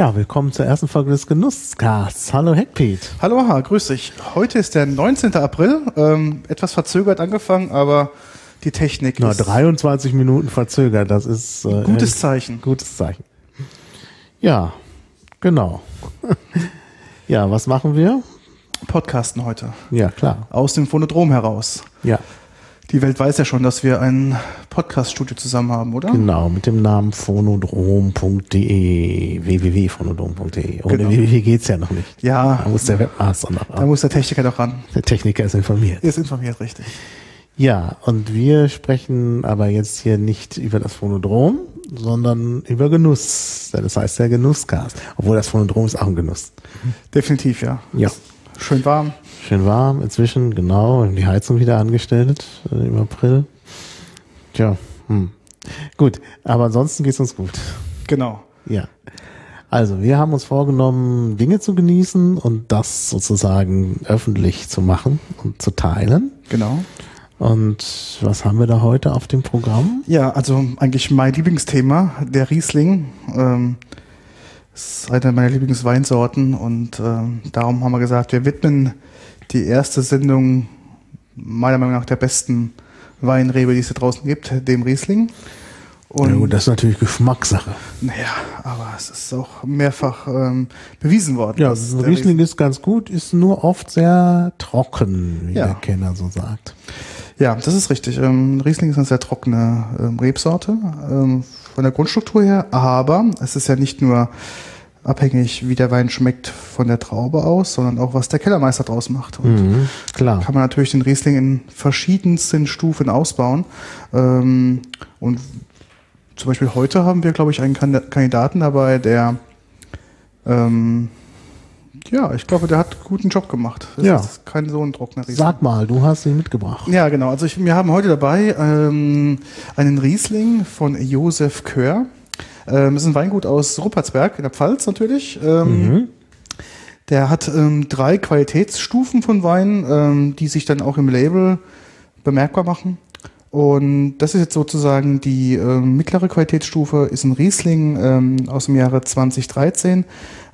Ja, willkommen zur ersten Folge des Genusscasts. Hallo Heckpiet. Hallo Aha, grüß dich. Heute ist der 19. April, ähm, etwas verzögert angefangen, aber die Technik Na, ist 23 Minuten verzögert, das ist äh, gutes Zeichen. gutes Zeichen. Ja, genau. ja, was machen wir? Podcasten heute. Ja, klar. Aus dem Phonodrom heraus. Ja, Die Welt weiß ja schon, dass wir ein Podcaststudio zusammen haben, oder? genau, mit dem Namen phonodrom.de, www.phonodrom.de. Ohne Genau. www geht's ja noch nicht. Ja, Da muss der Webmaster noch da ran. muss der Techniker doch ran. Der Techniker ist informiert. Ist informiert, richtig. Ja, und wir sprechen aber jetzt hier nicht über das Phonodrom, sondern über Genuss. Das heißt der Genusscast. Obwohl das Phonodrom ist auch ein Genuss. Definitiv, ja. Ja. Schön warm. Schön warm inzwischen, genau. Die Heizung wieder angestellt äh, im April. Tja, hm. Gut, aber ansonsten geht's uns gut. Genau. Ja. Also, wir haben uns vorgenommen, Dinge zu genießen und das sozusagen öffentlich zu machen und zu teilen. Genau. Und was haben wir da heute auf dem Programm? Ja, also eigentlich mein Lieblingsthema, der Riesling. Ähm, ist eine meiner Lieblingsweinsorten und ähm, darum haben wir gesagt, wir widmen die erste Sendung meiner Meinung nach der besten Weinrebe, die es da draußen gibt, dem Riesling. Und ja, gut, das ist natürlich Geschmackssache. naja, aber es ist auch mehrfach ähm, bewiesen worden. Ja, ein der Riesling ist ganz gut, ist nur oft sehr trocken, wie Ja. der Kenner so sagt. Ja, das ist richtig. Ähm, Riesling ist eine sehr trockene ähm, Rebsorte ähm, von der Grundstruktur her, aber es ist ja nicht nur abhängig, wie der Wein schmeckt von der Traube aus, sondern auch, was der Kellermeister draus macht. Und Mhm, klar. kann man natürlich den Riesling in verschiedensten Stufen ausbauen. Ähm, und zum Beispiel heute haben wir, glaube ich, einen Kand- Kandidaten dabei, der ähm, ja, ich glaube, der hat einen guten Job gemacht. Das Ja. ist kein so ein trockener Riesling. Sag mal, du hast ihn mitgebracht. Ja, genau. Also ich, wir haben heute dabei ähm, einen Riesling von Josef Kör. Ähm, das ist ein Weingut aus Ruppertsberg in der Pfalz natürlich. Ähm, Mhm. Der hat ähm, drei Qualitätsstufen von Wein, ähm, die sich dann auch im Label bemerkbar machen. Und das ist jetzt sozusagen die ähm, mittlere Qualitätsstufe, ist ein Riesling ähm, aus dem Jahre 2013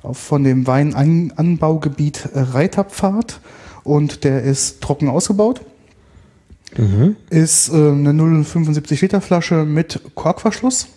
auf- von dem Weinanbaugebiet äh, Reiterpfad und der ist trocken ausgebaut. Mhm. Ist ähm, eine 0,75 Liter Flasche mit Korkverschluss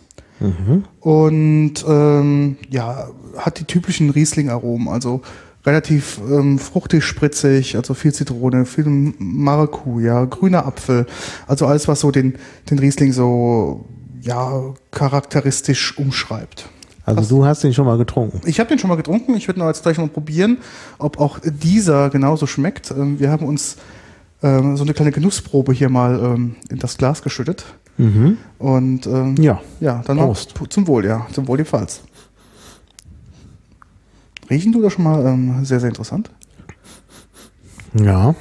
Mhm. und ähm, ja, hat die typischen Riesling-Aromen, also relativ ähm, fruchtig, spritzig, also viel Zitrone, viel Maracuja, grüner Apfel, also alles, was so den, den Riesling so ja, charakteristisch umschreibt. Also du hast ihn schon mal getrunken. Ich habe den schon mal getrunken. Ich würde noch jetzt gleich mal probieren, ob auch dieser genauso schmeckt. Ähm, Wir haben uns ähm, so eine kleine Genussprobe hier mal ähm, in das Glas geschüttet. Mhm. Und ähm, Ja. ja, dann Prost. zum Wohl, ja. Zum Wohl die Pfalz. Riechen du das schon mal ähm, sehr, sehr interessant. Ja.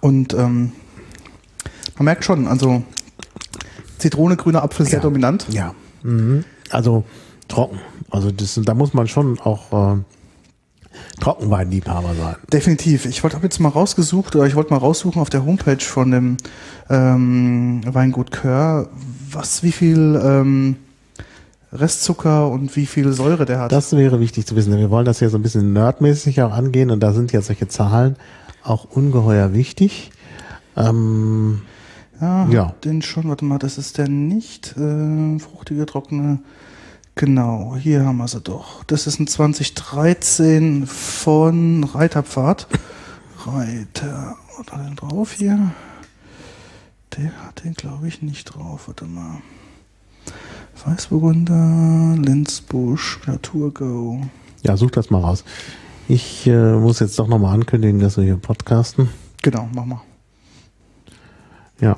Und ähm, man merkt schon, also Zitrone, grüner Apfel sehr Ja. dominant. Ja. Mhm. Also trocken. Also das, da muss man schon auch äh, Trockenweinliebhaber sein. Definitiv. Ich wollte habe jetzt mal rausgesucht, oder ich wollte mal raussuchen auf der Homepage von dem ähm, Weingut Kör, was, wie viel ähm, Restzucker und wie viel Säure der hat. Das wäre wichtig zu wissen, denn wir wollen das ja so ein bisschen nerdmäßig auch angehen und da sind ja solche Zahlen auch ungeheuer wichtig. Ähm, ja, ja. den schon, warte mal, das ist der nicht äh, fruchtige, trockene. Genau, hier haben wir sie doch. Das ist ein 2013 von Reiterpfad. Reiter, was hat er denn drauf hier? Der hat den, glaube ich, nicht drauf. Warte mal. Weißburgunder, Lenzbusch, Naturgau. ja, such das mal raus. Ich äh, muss jetzt doch nochmal ankündigen, dass wir hier podcasten. Genau, mach mal. Ja.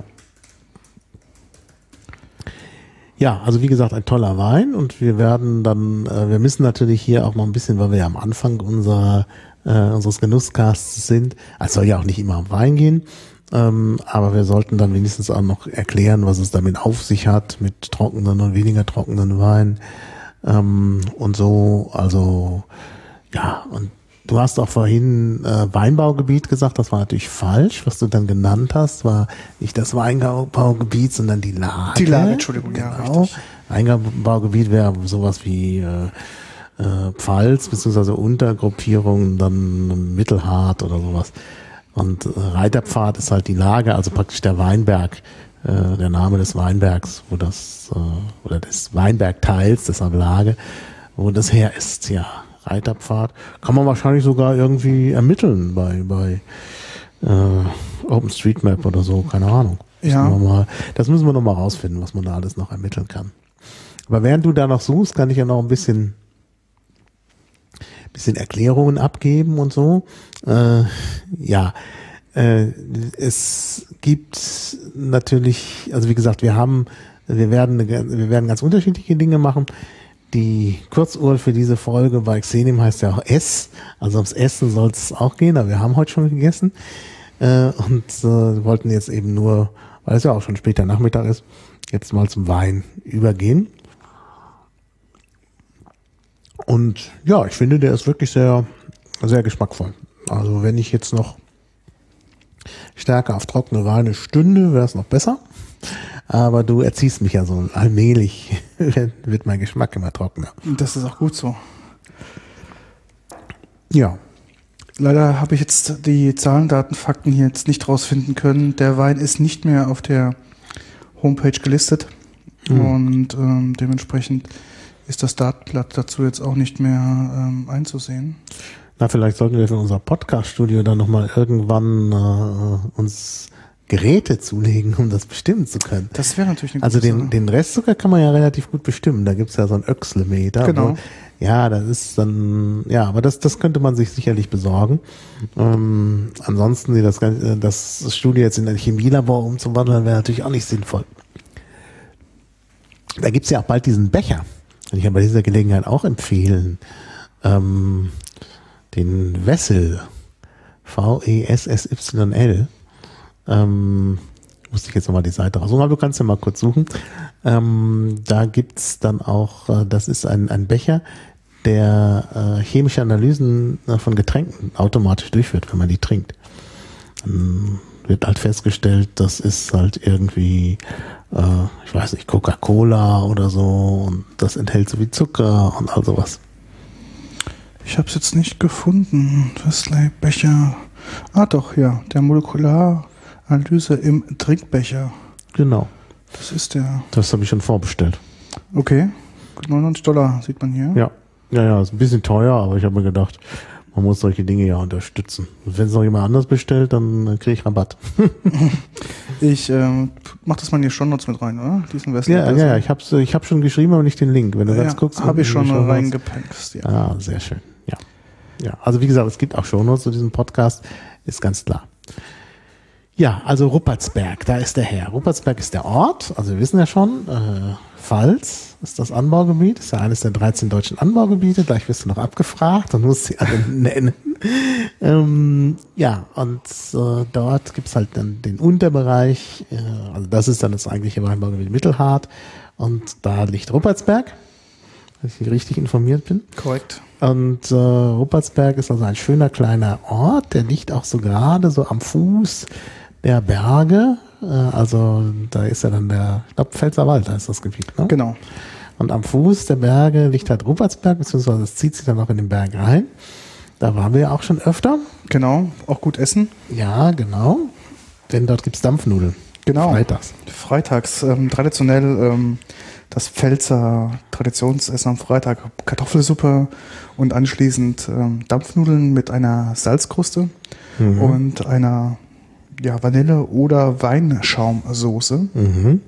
Ja, also wie gesagt, ein toller Wein und wir werden dann, äh, wir müssen natürlich hier auch noch ein bisschen, weil wir ja am Anfang unserer, äh, unseres Genusscasts sind, es soll ja auch nicht immer um Wein gehen, ähm, aber wir sollten dann wenigstens auch noch erklären, was es damit auf sich hat, mit trockenen und weniger trockenen Wein. Ähm, und so, also ja, und Du hast auch vorhin äh, Weinbaugebiet gesagt, das war natürlich falsch. Was du dann genannt hast, war nicht das Weinbaugebiet, sondern die Lage. Die Lage, Entschuldigung, ja, genau. richtig. Weinbaugebiet wäre sowas wie äh, äh, Pfalz, beziehungsweise Untergruppierung, dann Mittelhart oder sowas. Und äh, Reiterpfad ist halt die Lage, also praktisch der Weinberg, äh, der Name des Weinbergs, wo das, äh, oder des Weinbergteils, deshalb Lage, wo das her ist, ja. Reiterpfad. Kann man wahrscheinlich sogar irgendwie ermitteln bei, bei äh, OpenStreetMap oder so, keine Ahnung. Ja. Mal, das müssen wir noch mal rausfinden, was man da alles noch ermitteln kann. Aber während du da noch suchst, kann ich ja noch ein bisschen, bisschen Erklärungen abgeben und so. Äh, ja, äh, es gibt natürlich, also wie gesagt, wir haben, wir werden, wir werden ganz unterschiedliche Dinge machen. Die Kurzuhr für diese Folge bei Xenim heißt ja auch S, also ums Essen soll es auch gehen, aber wir haben heute schon gegessen äh, und äh, wollten jetzt eben nur, weil es ja auch schon später Nachmittag ist, jetzt mal zum Wein übergehen. Und ja, ich finde, der ist wirklich sehr, sehr geschmackvoll. Also wenn ich jetzt noch stärker auf trockene Weine stünde, wäre es noch besser. Aber du erziehst mich ja so allmählich, wird mein Geschmack immer trockener. Das ist auch gut so. Ja, Leider habe ich jetzt die Zahlen, Daten, Fakten hier jetzt nicht rausfinden können. Der Wein ist nicht mehr auf der Homepage gelistet und ähm, dementsprechend ist das Datenblatt dazu jetzt auch nicht mehr ähm, einzusehen. na vielleicht sollten wir für unser Podcast-Studio dann nochmal irgendwann äh, uns Geräte zulegen, um das bestimmen zu können. Das wäre natürlich eine Also den, Sache. den Restzucker kann man ja relativ gut bestimmen. Da gibt's ja so ein Öxlemeter. Genau. Wo- Ja, das ist dann, ja, aber das, das könnte man sich sicherlich besorgen. Ähm, ansonsten das, Ganze- das Studio jetzt in ein Chemielabor umzuwandeln, wäre natürlich auch nicht sinnvoll. Da gibt's ja auch bald diesen Becher. Und ich kann bei dieser Gelegenheit auch empfehlen, ähm, den Wessel, E V-E-S-S-Y-L. Ähm, musste ich jetzt nochmal die Seite raussuchen, aber du kannst ja mal kurz suchen. Ähm, da gibt's dann auch, äh, das ist ein, ein Becher, der äh, chemische Analysen äh, von Getränken automatisch durchführt, wenn man die trinkt. Dann wird halt festgestellt, das ist halt irgendwie, äh, ich weiß nicht, Coca-Cola oder so und das enthält so wie Zucker und all sowas. Ich habe es jetzt nicht gefunden. Wesley Becher. Ah doch, ja. Der Molekularalyse im Trinkbecher. Genau, Das ist der. das habe ich schon vorbestellt. Okay. 99 Dollar sieht man hier. Ja, ja, ja, ist ein bisschen teuer, aber ich habe mir gedacht, man muss solche Dinge ja unterstützen. Und wenn es noch jemand anders bestellt, dann kriege ich Rabatt. Ich ähm, mach das mal in die Shownotes mit rein, oder? Diesen Wesley Ja, ja, ja, ich habe ich hab schon geschrieben, aber nicht den Link. Wenn du ganz guckst, Habe ich schon reingepackst, ja. Ah, sehr schön. Ja. Ja, also wie gesagt, es gibt auch Shownotes zu diesem Podcast, ist ganz klar. Ja, also Ruppertsberg, da ist der Herr. Ruppertsberg ist der Ort, also wir wissen ja schon, äh, Pfalz ist das Anbaugebiet, ist ja eines der 13 deutschen Anbaugebiete, gleich wirst du noch abgefragt und musst sie alle nennen. ähm, ja, und äh, dort gibt's halt dann den Unterbereich, äh, also das ist dann das eigentliche Weinbaugebiet Mittelhart und da liegt Ruppertsberg, wenn ich richtig informiert bin. Korrekt. Und äh, Ruppertsberg ist also ein schöner kleiner Ort, der liegt auch so gerade so am Fuß der Berge. Äh, also da ist ja dann der, ich glaube, Pfälzerwald, da ist das Gebiet. Ne? Genau. Und am Fuß der Berge liegt halt Ruppertsberg, beziehungsweise es zieht sich dann auch in den Berg rein. Da waren wir ja auch schon öfter. Genau. Auch gut essen. Ja, genau. Denn dort gibt's Dampfnudeln. Genau. Freitags. Freitags ähm, traditionell ähm, das Pfälzer Traditionsessen am Freitag. Kartoffelsuppe und anschließend ähm, Dampfnudeln mit einer Salzkruste Mhm. und einer ja, Vanille- oder Weinschaumsoße. Mhm.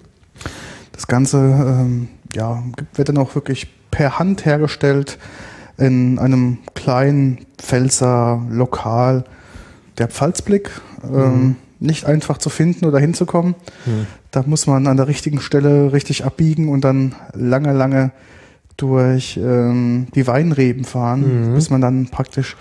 Das Ganze ähm, ja, wird dann auch wirklich per Hand hergestellt in einem kleinen Pfälzer Lokal. Der Pfalzblick, ähm, nicht einfach zu finden oder hinzukommen. Da muss man an der richtigen Stelle richtig abbiegen und dann lange, lange durch ähm, die Weinreben fahren, bis man dann praktisch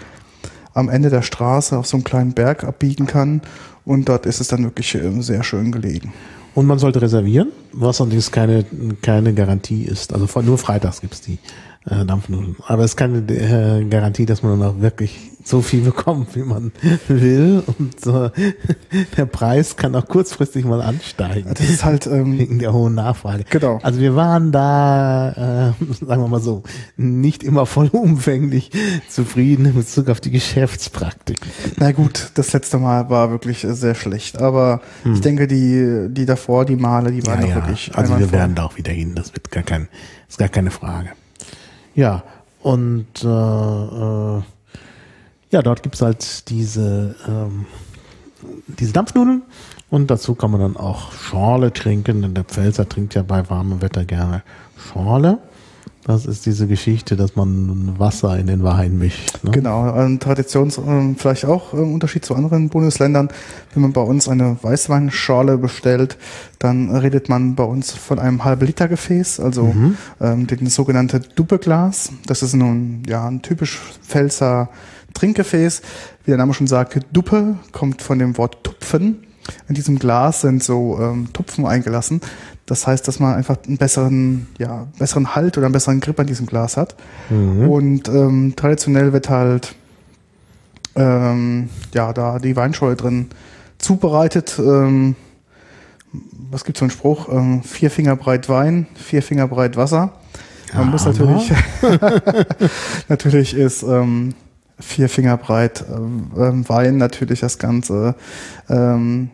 am Ende der Straße auf so einen kleinen Berg abbiegen kann. Und dort ist es dann wirklich ähm, sehr schön gelegen. Und man sollte reservieren, was allerdings keine, keine Garantie ist. Also nur freitags gibt's die. Äh, Dampfnudeln. Aber es ist keine äh, Garantie, dass man dann auch wirklich so viel bekommt, wie man will. Und äh, der Preis kann auch kurzfristig mal ansteigen. Das ist halt ähm, wegen der hohen Nachfrage. Genau. Also wir waren da, äh, sagen wir mal so, nicht immer vollumfänglich zufrieden in Bezug auf die Geschäftspraktik. Na gut, das letzte Mal war wirklich äh, sehr schlecht. Aber hm. ich denke, die, die davor, die Male, die waren ja, ja. wirklich. Also wir werden da auch wieder hin. Das wird gar kein, ist gar keine Frage. Ja, und äh, äh, ja, dort gibt's halt diese, ähm, diese Dampfnudeln und dazu kann man dann auch Schorle trinken, denn der Pfälzer trinkt ja bei warmem Wetter gerne Schorle. Das ist diese Geschichte, dass man Wasser in den Wein mischt. Ne? Genau, ein Traditions, äh, vielleicht auch im Unterschied zu anderen Bundesländern. Wenn man bei uns eine Weißweinschorle bestellt, dann redet man bei uns von einem halben Liter Gefäß, also mhm. ähm, den sogenannte Duppeglas. Das ist nun ja ein typisch Pfälzer Trinkgefäß. Wie der Name schon sagt, Duppe kommt von dem Wort Tupfen. In diesem Glas sind so ähm, Tupfen eingelassen. Das heißt, dass man einfach einen besseren, ja, besseren Halt oder einen besseren Grip an diesem Glas hat. Mhm. Und ähm, traditionell wird halt ähm, ja da die Weinschorle drin zubereitet. Ähm, was gibt's für einen Spruch? Ähm, vier Finger breit Wein, vier Finger breit Wasser. Man ja, muss natürlich, natürlich ist ähm, vier Finger breit ähm, Wein natürlich das Ganze ähm,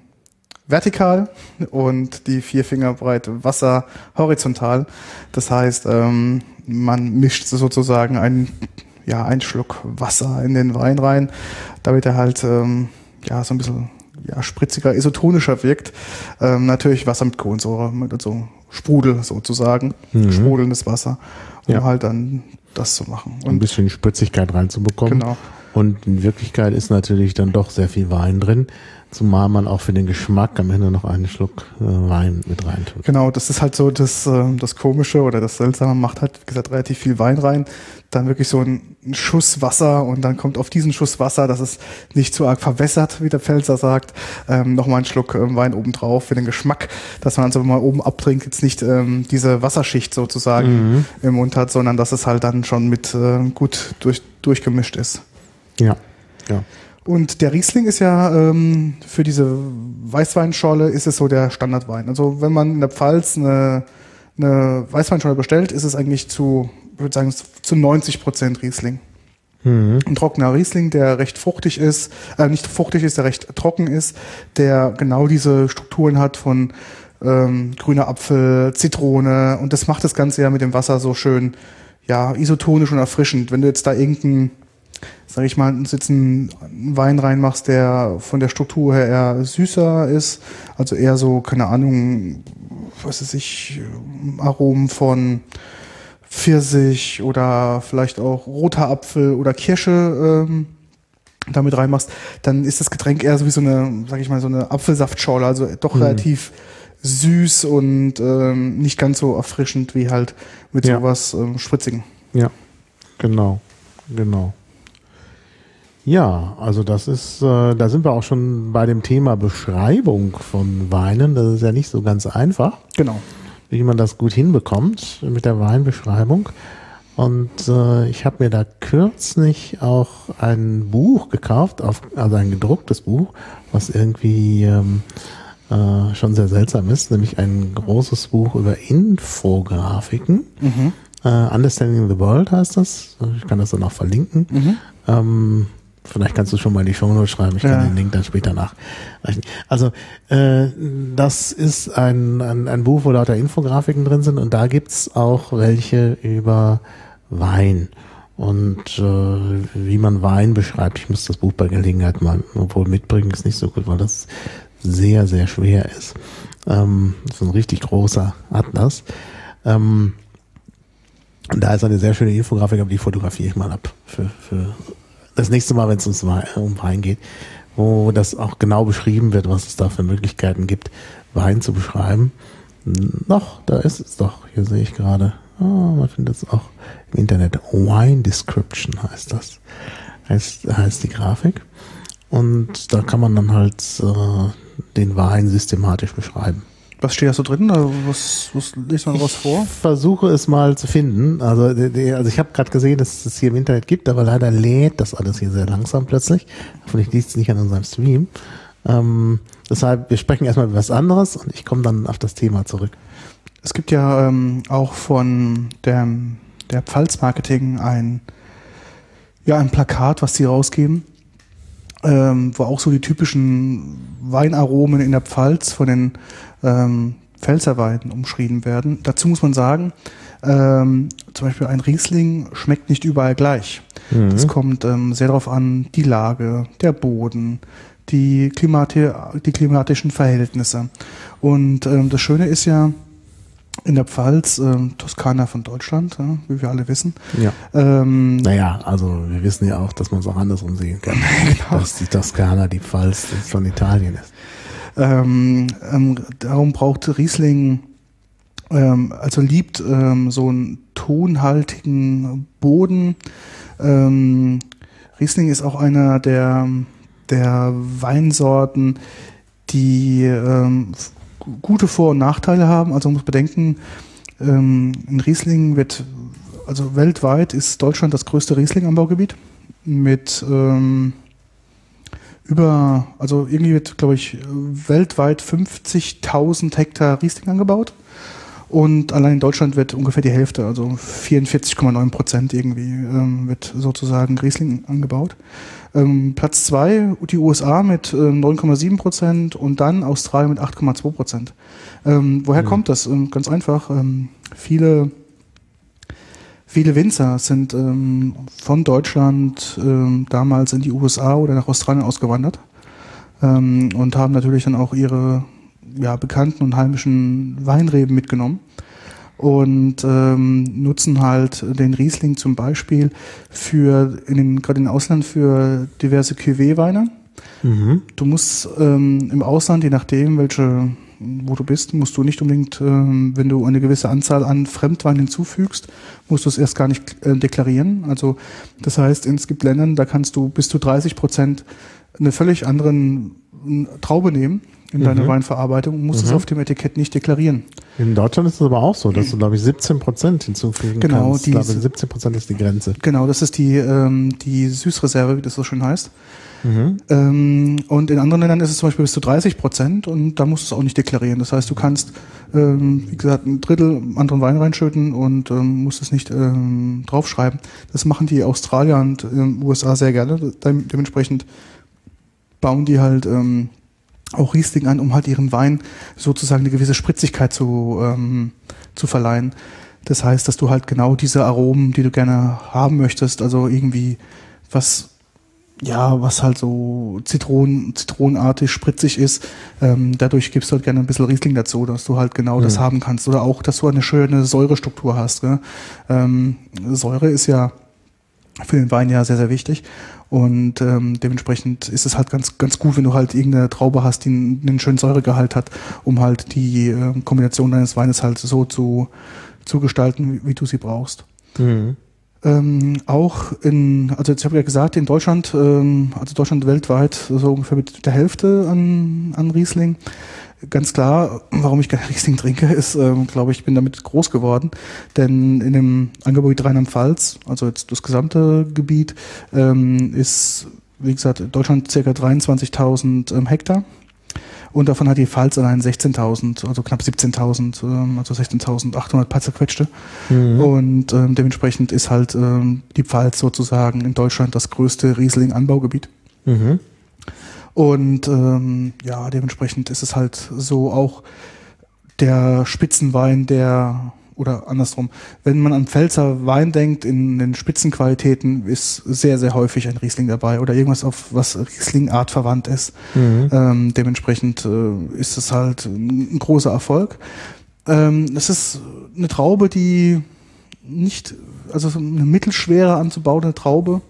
vertikal und die vier Finger breit Wasser horizontal. Das heißt, ähm, man mischt sozusagen einen, ja, einen Schluck Wasser in den Wein rein, damit er halt ähm, ja, so ein bisschen ja, spritziger, isotonischer wirkt. Ähm, natürlich Wasser mit Kohlensäure, mit so Sprudel sozusagen, mhm. sprudelndes Wasser, um ja. halt dann das zu machen. Und ein bisschen Spritzigkeit reinzubekommen. Genau. Und in Wirklichkeit ist natürlich dann doch sehr viel Wein drin. Zumal man auch für den Geschmack am Ende noch einen Schluck äh, Wein mit rein tut. Genau, das ist halt so das, äh, das Komische oder das Seltsame, macht halt, wie gesagt, relativ viel Wein rein, dann wirklich so ein, ein Schuss Wasser und dann kommt auf diesen Schuss Wasser, das ist nicht zu arg verwässert, wie der Pfälzer sagt, ähm, nochmal einen Schluck ähm, Wein obendrauf für den Geschmack, dass man also wenn man oben abtrinkt, jetzt nicht ähm, diese Wasserschicht sozusagen mhm. im Mund hat, sondern dass es halt dann schon mit äh, gut durch, durchgemischt ist. Ja, ja. Und der Riesling ist ja ähm, für diese Weißweinschorle ist es so der Standardwein. Also wenn man in der Pfalz eine, eine Weißweinschorle bestellt, ist es eigentlich zu, ich würde sagen, zu 90 Prozent Riesling. Mhm. Ein trockener Riesling, der recht fruchtig ist, äh, nicht fruchtig ist, der recht trocken ist, der genau diese Strukturen hat von ähm, grüner Apfel, Zitrone und das macht das Ganze ja mit dem Wasser so schön, ja, isotonisch und erfrischend. Wenn du jetzt da irgendein sag ich mal, jetzt einen Wein reinmachst, der von der Struktur her eher süßer ist, also eher so, keine Ahnung, was weiß ich, Aromen von Pfirsich oder vielleicht auch roter Apfel oder Kirsche ähm, damit reinmachst, dann ist das Getränk eher so wie so eine, sag ich mal, so eine Apfelsaftschorle, also doch mhm. relativ süß und ähm, nicht ganz so erfrischend wie halt mit ja. sowas ähm, Spritzigen. Ja, genau, genau. Ja, also das ist, äh, da sind wir auch schon bei dem Thema Beschreibung von Weinen. Das ist ja nicht so ganz einfach. Genau. Wie man das gut hinbekommt mit der Weinbeschreibung. Und äh, ich habe mir da kürzlich auch ein Buch gekauft, auf, also ein gedrucktes Buch, was irgendwie ähm, äh, schon sehr seltsam ist, nämlich ein großes Buch über Infografiken. Mhm. Uh, Understanding the World heißt das. Ich kann das dann auch verlinken. Mhm. Ähm, Vielleicht kannst du schon mal in die Show Notes schreiben, ich kann ja. den Link dann später nachreichen. Also äh, das ist ein, ein, ein Buch, wo lauter Infografiken drin sind und da gibt's auch welche über Wein und äh, wie man Wein beschreibt. Ich muss das Buch bei Gelegenheit mal obwohl mitbringen, ist nicht so gut, weil das sehr, sehr schwer ist. Ähm, das ist ein richtig großer Atlas. Ähm, da ist eine sehr schöne Infografik, aber die fotografiere ich mal ab für, für das nächste Mal, wenn es uns um Wein geht, wo das auch genau beschrieben wird, was es da für Möglichkeiten gibt, Wein zu beschreiben. Noch, da ist es doch. Hier sehe ich gerade. Oh, man findet es auch im Internet. Wine Description heißt das. Heißt, heißt die Grafik. Und da kann man dann halt äh, den Wein systematisch beschreiben. Was steht da so drin? Also was, was liest man daraus vor? Ich versuche es mal zu finden. Also, also ich habe gerade gesehen, dass es hier im Internet gibt, aber leider lädt das alles hier sehr langsam plötzlich. Hoffentlich liegt es nicht an unserem Stream. Ähm, deshalb, wir sprechen erstmal über was anderes und ich komme dann auf das Thema zurück. Es gibt ja ähm, auch von der, der Pfalz Marketing ein, ja, ein Plakat, was sie rausgeben, ähm, wo auch so die typischen Weinaromen in der Pfalz von den ähm, Pfälzerweinen umschrieben werden. Dazu muss man sagen, ähm, zum Beispiel ein Riesling schmeckt nicht überall gleich. Es kommt ähm, sehr darauf an, die Lage, der Boden, die, Klimati die klimatischen Verhältnisse. Und ähm, das Schöne ist ja, in der Pfalz, ähm, Toskana von Deutschland, ja, wie wir alle wissen. Ja. Ähm, Naja, also wir wissen ja auch, dass man es auch andersrum sehen kann. Genau. Dass die Toskana die Pfalz von Italien ist. Ähm, ähm, darum braucht Riesling, ähm, also liebt ähm, so einen tonhaltigen Boden. Ähm, Riesling ist auch einer der, der Weinsorten, die ähm, gute Vor- und Nachteile haben. Also man muss bedenken, in Riesling wird, also weltweit ist Deutschland das größte Riesling-Anbaugebiet mit ähm, über, also irgendwie wird, glaube ich, weltweit 50.000 Hektar Riesling angebaut. Und allein in Deutschland wird ungefähr die Hälfte, also 44,9 Prozent irgendwie, ähm, wird sozusagen Riesling angebaut. Ähm, Platz zwei die USA mit ähm, 9,7 Prozent und dann Australien mit 8,2 Prozent. Ähm, woher kommt das? Ähm, ganz einfach. Ähm, viele, viele Winzer sind ähm, von Deutschland ähm, damals in die USA oder nach Australien ausgewandert ähm, und haben natürlich dann auch ihre ja, bekannten und heimischen Weinreben mitgenommen und ähm, nutzen halt den Riesling zum Beispiel für in den, gerade im Ausland für diverse Cuvée-Weine. Mhm. Du musst ähm, im Ausland, je nachdem, welche, wo du bist, musst du nicht unbedingt, ähm, wenn du eine gewisse Anzahl an Fremdwein hinzufügst, musst du es erst gar nicht äh, deklarieren. Also das heißt, es gibt Ländern, da kannst du bis zu 30 Prozent eine völlig anderen äh, Traube nehmen in deine Weinverarbeitung und musst es auf dem Etikett nicht deklarieren. In Deutschland ist es aber auch so, dass du, glaube ich, 17 Prozent hinzufügen Genau, kannst. Diese- 17 Prozent ist die Grenze. Genau, das ist die, ähm, die Süßreserve, wie das so schön heißt. Ähm, und in anderen Ländern ist es zum Beispiel bis zu 30 Prozent und da musst du es auch nicht deklarieren. Das heißt, du kannst, ähm, wie gesagt, ein Drittel anderen Wein reinschütten und ähm, musst es nicht ähm, draufschreiben. Das machen die Australier und ähm, USA sehr gerne. Dem, dementsprechend bauen die halt ähm, auch Riesling an, um halt ihren Wein sozusagen eine gewisse Spritzigkeit zu, ähm, zu verleihen. Das heißt, dass du halt genau diese Aromen, die du gerne haben möchtest, also irgendwie was, ja, was halt so Zitronen, zitronenartig, spritzig ist, ähm, dadurch gibst du halt gerne ein bisschen Riesling dazu, dass du halt genau das haben kannst. Oder auch, dass du eine schöne Säurestruktur hast. Gell? Ähm, Säure ist ja für den Wein ja sehr, sehr wichtig. Und ähm, dementsprechend ist es halt ganz, ganz gut, wenn du halt irgendeine Traube hast, die einen, einen schönen Säuregehalt hat, um halt die ähm, Kombination deines Weines halt so zu, zu gestalten, wie, wie du sie brauchst. Mhm. Ähm, auch in, also jetzt habe ich ja gesagt, in Deutschland, ähm, also Deutschland weltweit so ungefähr mit der Hälfte an, an Riesling. Ganz klar, warum ich gerne Riesling trinke, ist, ähm, glaube ich, bin damit groß geworden. Denn in dem Angebot Rheinland-Pfalz, also jetzt das gesamte Gebiet, ähm, ist, wie gesagt, in Deutschland circa 23.000 ähm, Hektar. Und davon hat die Pfalz allein 16.000, also knapp 17.000, ähm, also 16.800 paar zerquetschte. Und ähm, dementsprechend ist halt ähm, die Pfalz sozusagen in Deutschland das größte Riesling-Anbaugebiet. Mhm. Und ähm, ja, dementsprechend ist es halt so auch der Spitzenwein, der oder andersrum, wenn man an Pfälzer Wein denkt, in den Spitzenqualitäten ist sehr, sehr häufig ein Riesling dabei oder irgendwas, auf was Riesling-Art verwandt ist. Ähm, dementsprechend äh, ist es halt ein, großer Erfolg. Ähm, es ist eine Traube, die nicht, also so eine mittelschwere anzubauende Traube.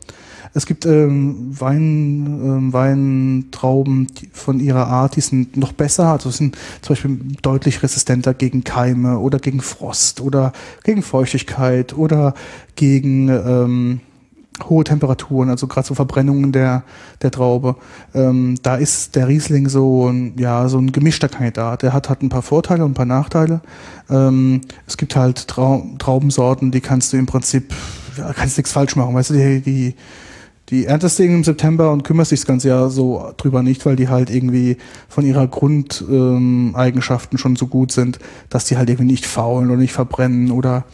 Es gibt ähm, Wein, ähm, Weintrauben von ihrer Art, die sind noch besser, also sind zum Beispiel deutlich resistenter gegen Keime oder gegen Frost oder gegen Feuchtigkeit oder gegen ähm, hohe Temperaturen, also gerade so Verbrennungen der, der Traube. Ähm, da ist der Riesling so ein, ja, so ein gemischter Kandidat. Der hat, hat ein paar Vorteile und ein paar Nachteile. Ähm, es gibt halt Trau Traubensorten, die kannst du im Prinzip, ja, kannst nichts falsch machen. Weißt du, die, die, die erntest du im September und kümmerst dich das ganze Jahr so drüber nicht, weil die halt irgendwie von ihrer Grundeigenschaften ähm, schon so gut sind, dass die halt irgendwie nicht faulen oder nicht verbrennen oder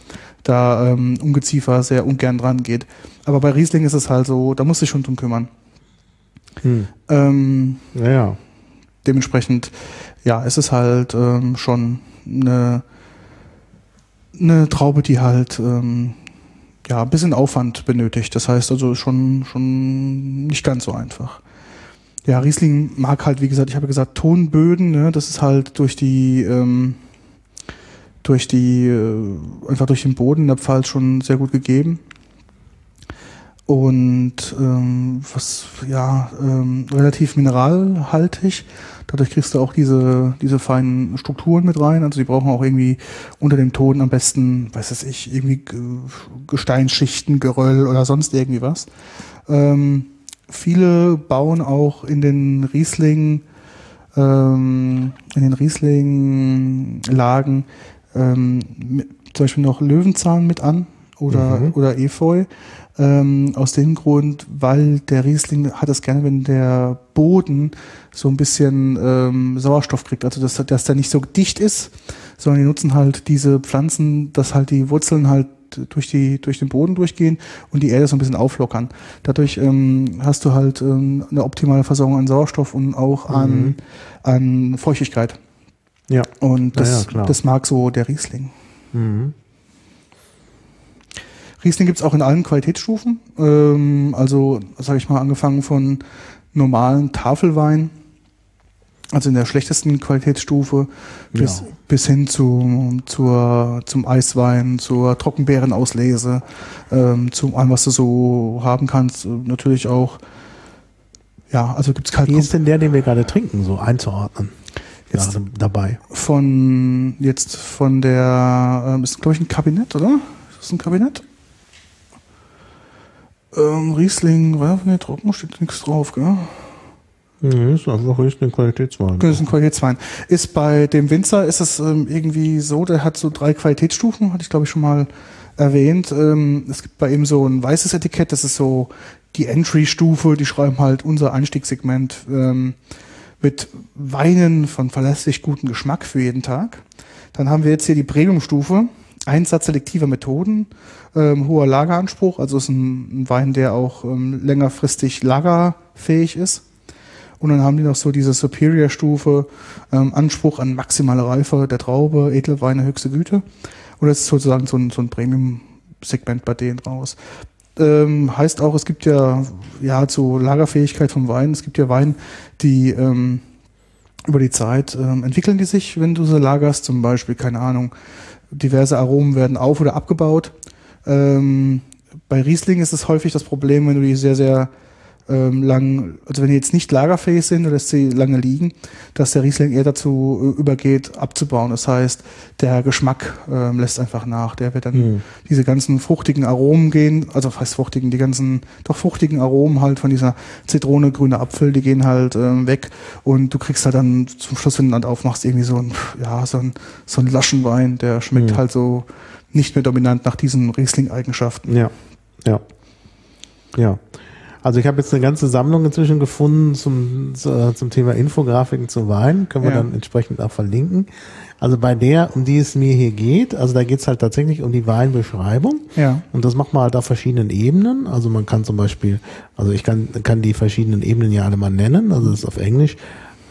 da ähm, Ungeziefer sehr ungern dran geht. Aber bei Riesling ist es halt so, da muss sich schon drum kümmern. Hm. Ähm, ja, ja. Dementsprechend, ja, es ist halt ähm, schon eine, eine Traube, die halt ähm, ja, ein bisschen Aufwand benötigt. Das heißt also schon, schon nicht ganz so einfach. Ja, Riesling mag halt, wie gesagt, ich habe gesagt, Tonböden, ne? das ist halt durch die, ähm, durch die, äh, einfach durch den Boden der Pfalz schon sehr gut gegeben. Und ähm, was, ja, ähm, relativ mineralhaltig. Dadurch kriegst du auch diese, diese feinen Strukturen mit rein. Also die brauchen auch irgendwie unter dem Ton am besten, weiß es ich, irgendwie Gesteinsschichten, Geröll oder sonst irgendwie was. Ähm, viele bauen auch in den Riesling, ähm, in den Riesling-Lagen ähm, zum Beispiel noch Löwenzahn mit an oder, mhm. oder Efeu. Ähm, aus dem Grund, weil der Riesling hat es gerne, wenn der Boden so ein bisschen ähm, Sauerstoff kriegt. Also dass, dass der nicht so dicht ist, sondern die nutzen halt diese Pflanzen, dass halt die Wurzeln halt durch, die, durch den Boden durchgehen und die Erde so ein bisschen auflockern. Dadurch ähm, hast du halt ähm, eine optimale Versorgung an Sauerstoff und auch an, mhm. an Feuchtigkeit. Ja. Und das, ja, das mag so der Riesling. Mhm. Riesling gibt es auch in allen Qualitätsstufen. Ähm, also, sage ich mal, angefangen von normalen Tafelwein, also in der schlechtesten Qualitätsstufe, bis, ja. bis hin zu, zur, zum Eiswein, zur Trockenbeerenauslese, ähm, zu allem, was du so haben kannst. Natürlich auch, ja, also gibt es halt. Wie ist denn der, den wir gerade trinken, so einzuordnen? Jetzt ja, dabei. Von jetzt von der, ähm, ist glaube ich ein Kabinett, oder? Ist das ein Kabinett? Ähm, Riesling, war nee, trocken steht nichts drauf, gell? Nee, ist einfach Riesling Qualitätswein. Das ist ein Qualitätswein. Ist bei dem Winzer ist es ähm, irgendwie so, der hat so drei Qualitätsstufen, hatte ich glaube ich schon mal erwähnt. Ähm, es gibt bei ihm so ein weißes Etikett, das ist so die Entry-Stufe, die schreiben halt unser Einstiegssegment ähm, mit Weinen von verlässlich gutem Geschmack für jeden Tag. Dann haben wir jetzt hier die Premium-Stufe, Einsatz selektiver Methoden, ähm, hoher Lageranspruch, also ist ein, ein Wein, der auch ähm, längerfristig lagerfähig ist. Und dann haben die noch so diese Superior-Stufe, ähm, Anspruch an maximale Reife der Traube, Edelweine, höchste Güte. Und das ist sozusagen so ein, so ein Premium-Segment bei denen raus. Ähm, heißt auch, es gibt ja, ja, zur Lagerfähigkeit vom Wein, es gibt ja Wein, die ähm, über die Zeit ähm, entwickeln die sich, wenn du sie lagerst, zum Beispiel, keine Ahnung, diverse Aromen werden auf- oder abgebaut. Ähm, bei Riesling ist es häufig das Problem, wenn du die sehr, sehr ähm, lang, also wenn die jetzt nicht lagerfähig sind oder sie lange liegen, dass der Riesling eher dazu äh, übergeht, abzubauen. Das heißt, der Geschmack ähm, lässt einfach nach. Der wird dann mhm. diese ganzen fruchtigen Aromen gehen, also fast fruchtigen, die ganzen doch fruchtigen Aromen halt von dieser Zitrone, grüne Apfel, die gehen halt ähm, weg und du kriegst halt dann zum Schluss, wenn du dann aufmachst, irgendwie so ein, ja, so ein, so ein Laschenwein, der schmeckt mhm. halt so nicht mehr dominant nach diesen Riesling-Eigenschaften. Ja, ja, ja. Also ich habe jetzt eine ganze Sammlung inzwischen gefunden zum, zum Thema Infografiken zu Wein. Können wir ja. dann entsprechend auch verlinken. Also bei der, um die es mir hier geht, also da geht es halt tatsächlich um die Weinbeschreibung. Ja. Und das macht man halt auf verschiedenen Ebenen. Also man kann zum Beispiel, also ich kann, kann die verschiedenen Ebenen ja alle mal nennen. Also das ist auf Englisch.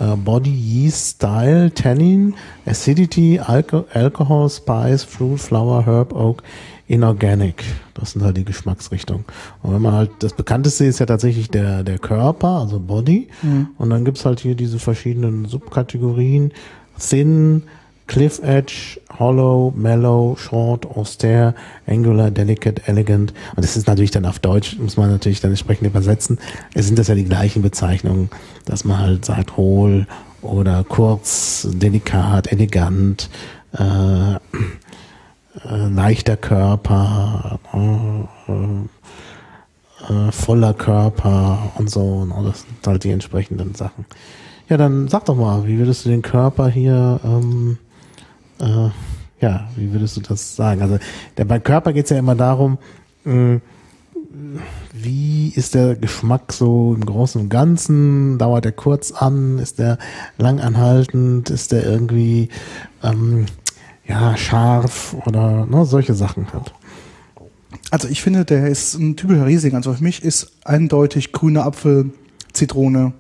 Uh, Body, Yeast, Style, Tannin, Acidity, Alco Alcohol, Spice, Fruit, Flower, Herb, Oak, Inorganic. Das sind halt die Geschmacksrichtungen. Und wenn man halt, das bekannteste ist ja tatsächlich der, der Körper, also Body. Mhm. Und dann gibt's halt hier diese verschiedenen Subkategorien. Thin, Cliff Edge, Hollow, Mellow, Short, Austere, Angular, Delicate, Elegant. Und das ist natürlich dann auf Deutsch, muss man natürlich dann entsprechend übersetzen. Es sind das ja die gleichen Bezeichnungen, dass man halt sagt hohl oder kurz, delikat, elegant, äh, äh, leichter Körper, äh, äh, voller Körper und so und alles sind halt die entsprechenden Sachen. Ja, dann sag doch mal, wie würdest du den Körper hier, ähm, äh, ja, wie würdest du das sagen? Also der, beim Körper geht es ja immer darum, mh, wie ist der Geschmack so im Großen und Ganzen? Dauert der kurz an? Ist der langanhaltend? Ist der irgendwie ähm, ja scharf oder ne, solche Sachen halt? Also ich finde, der ist ein typischer Riesling. Also für mich ist eindeutig grüner Apfel, Zitrone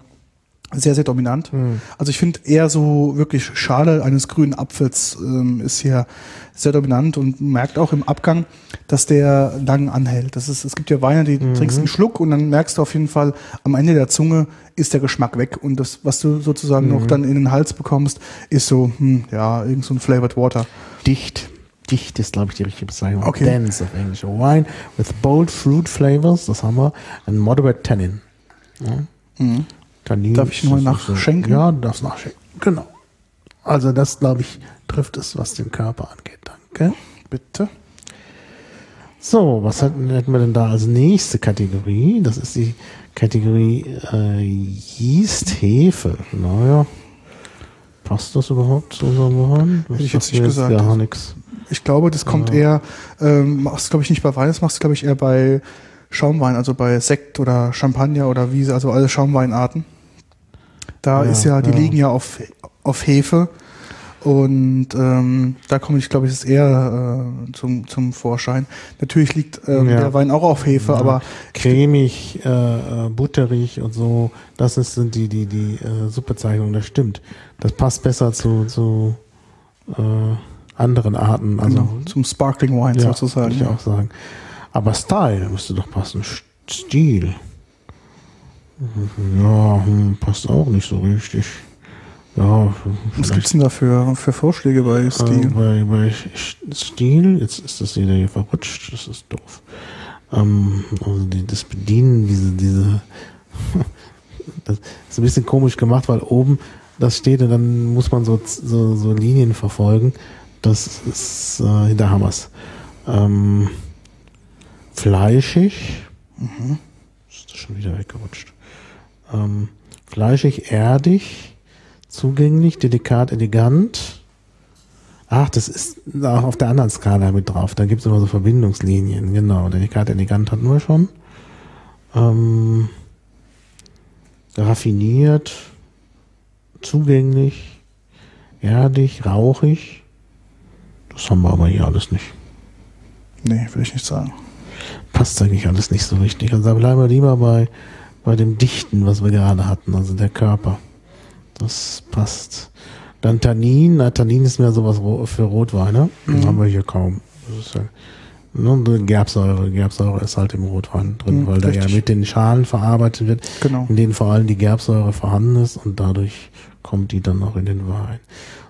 sehr, sehr dominant. Hm. Also ich finde eher so wirklich Schale eines grünen Apfels ähm, ist hier sehr dominant und merkt auch im Abgang, dass der lang anhält. Das ist, es gibt ja Weine, die Mhm. trinkst einen Schluck und dann merkst du auf jeden Fall, am Ende der Zunge ist der Geschmack weg und das, was du sozusagen Mhm. noch dann in den Hals bekommst, ist so, hm, ja, irgend so ein Flavored Water. Dicht. Dicht ist, glaube ich, die richtige Bezeichnung. Okay. Dense auf Englisch. Wine with bold fruit flavors, das haben wir, and moderate tannin. Ja. Tannin Darf ich mal nachschenken? Ja, du darfst nachschenken. Genau. Also das, glaube ich, trifft es, was den Körper angeht. Danke. Bitte. So, was hätten, hätten wir denn da als nächste Kategorie? Das ist die Kategorie äh, Yeast Hefe. Naja, passt das überhaupt zu unserem? Das Hätte ich jetzt nicht gesagt. Gar nichts. Ich glaube, das kommt eher, ähm, machst glaube ich nicht bei Wein, das machst du glaube ich eher bei Schaumwein, also bei Sekt oder Champagner oder Wiese, also alle Schaumweinarten. Da Ja, ist ja, die ja. liegen ja auf, auf Hefe und ähm, da komme ich glaube ich ist eher äh, zum, zum Vorschein. Natürlich liegt ähm, Ja. der Wein auch auf Hefe, aber Cremig, äh, äh, butterig und so, das ist, sind die, die, die äh, Subbezeichnungen, das stimmt. Das passt besser zu, zu äh, anderen Arten. Also, genau, zum Sparkling Wine ja, sozusagen. Würde ich auch sagen. Aber Style müsste doch passen. St- Stil. Ja, hm, passt auch nicht so richtig. Ja, Was gibt's denn da für, für Vorschläge bei äh, Stil? bei, bei Sch- Stil, jetzt ist das wieder hier verrutscht, das ist doof. Ähm, also die, das Bedienen, diese, diese, das ist ein bisschen komisch gemacht, weil oben das steht und dann muss man so, so, so Linien verfolgen. Das ist äh, hinter Hammers. Ähm, fleischig. Ist das schon wieder weggerutscht. Ähm, fleischig, erdig, zugänglich, delikat, elegant. Ach, das ist auch auf der anderen Skala mit drauf. Da gibt es immer so Verbindungslinien. Genau, delikat, elegant hatten wir schon. Ähm, raffiniert, zugänglich, erdig, rauchig. Das haben wir aber hier alles nicht. Nee, will ich nicht sagen. Passt eigentlich alles nicht so richtig. Also da bleiben wir lieber bei, bei dem Dichten, was wir gerade hatten, also der Körper. Das passt. Dann Tannin, na, Tannin ist mehr sowas für Rotweine. Mhm. Haben wir hier kaum. Das ist ja, ne, Gerbsäure. Gerbsäure ist halt im Rotwein drin, Mhm, weil der ja mit den Schalen verarbeitet wird, Genau. in denen vor allem die Gerbsäure vorhanden ist und dadurch kommt die dann auch in den Wein.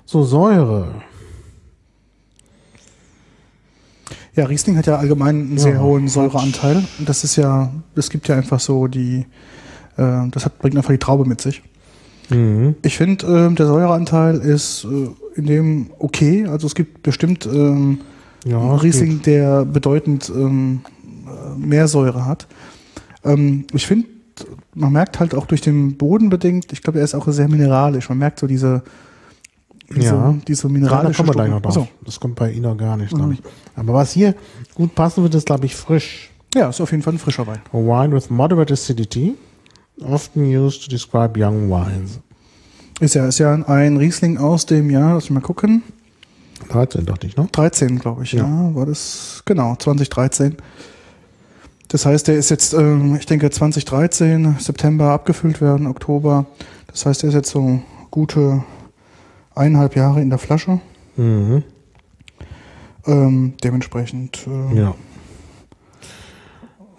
So, Säure. Ja, Riesling hat ja allgemein einen sehr Ja, hohen hat- Säureanteil. Und das ist ja, es gibt ja einfach so die, äh, das hat, bringt einfach die Traube mit sich. Mhm. Ich finde, ähm, der Säureanteil ist äh, in dem okay. Also es gibt bestimmt ähm, Ja, es Riesling, der bedeutend ähm, äh, mehr Säure hat. Ähm, ich finde, man merkt halt auch durch den Boden bedingt, ich glaube, er ist auch sehr mineralisch. Man merkt so diese, Ja. diese Ja, da mineralische kommen wir gleich noch drauf. Achso. Das kommt bei Ihnen noch gar nicht, Mhm. glaube ich. Aber was hier gut passen wird, ist, glaube ich, frisch. Ja, ist auf jeden Fall ein frischer Wein. A wine with moderate acidity, often used to describe young wines. Ist ja, ist ja ein Riesling aus dem Jahr, lass mich mal gucken. 13 dachte ich, ne? 13, glaube ich, ja. Ja. War das, genau, 2013. Das heißt, der ist jetzt, ähm, ich denke, 2013, September abgefüllt werden, Oktober. Das heißt, der ist jetzt so gute eineinhalb Jahre in der Flasche. Mhm. Ähm, dementsprechend äh, Ja.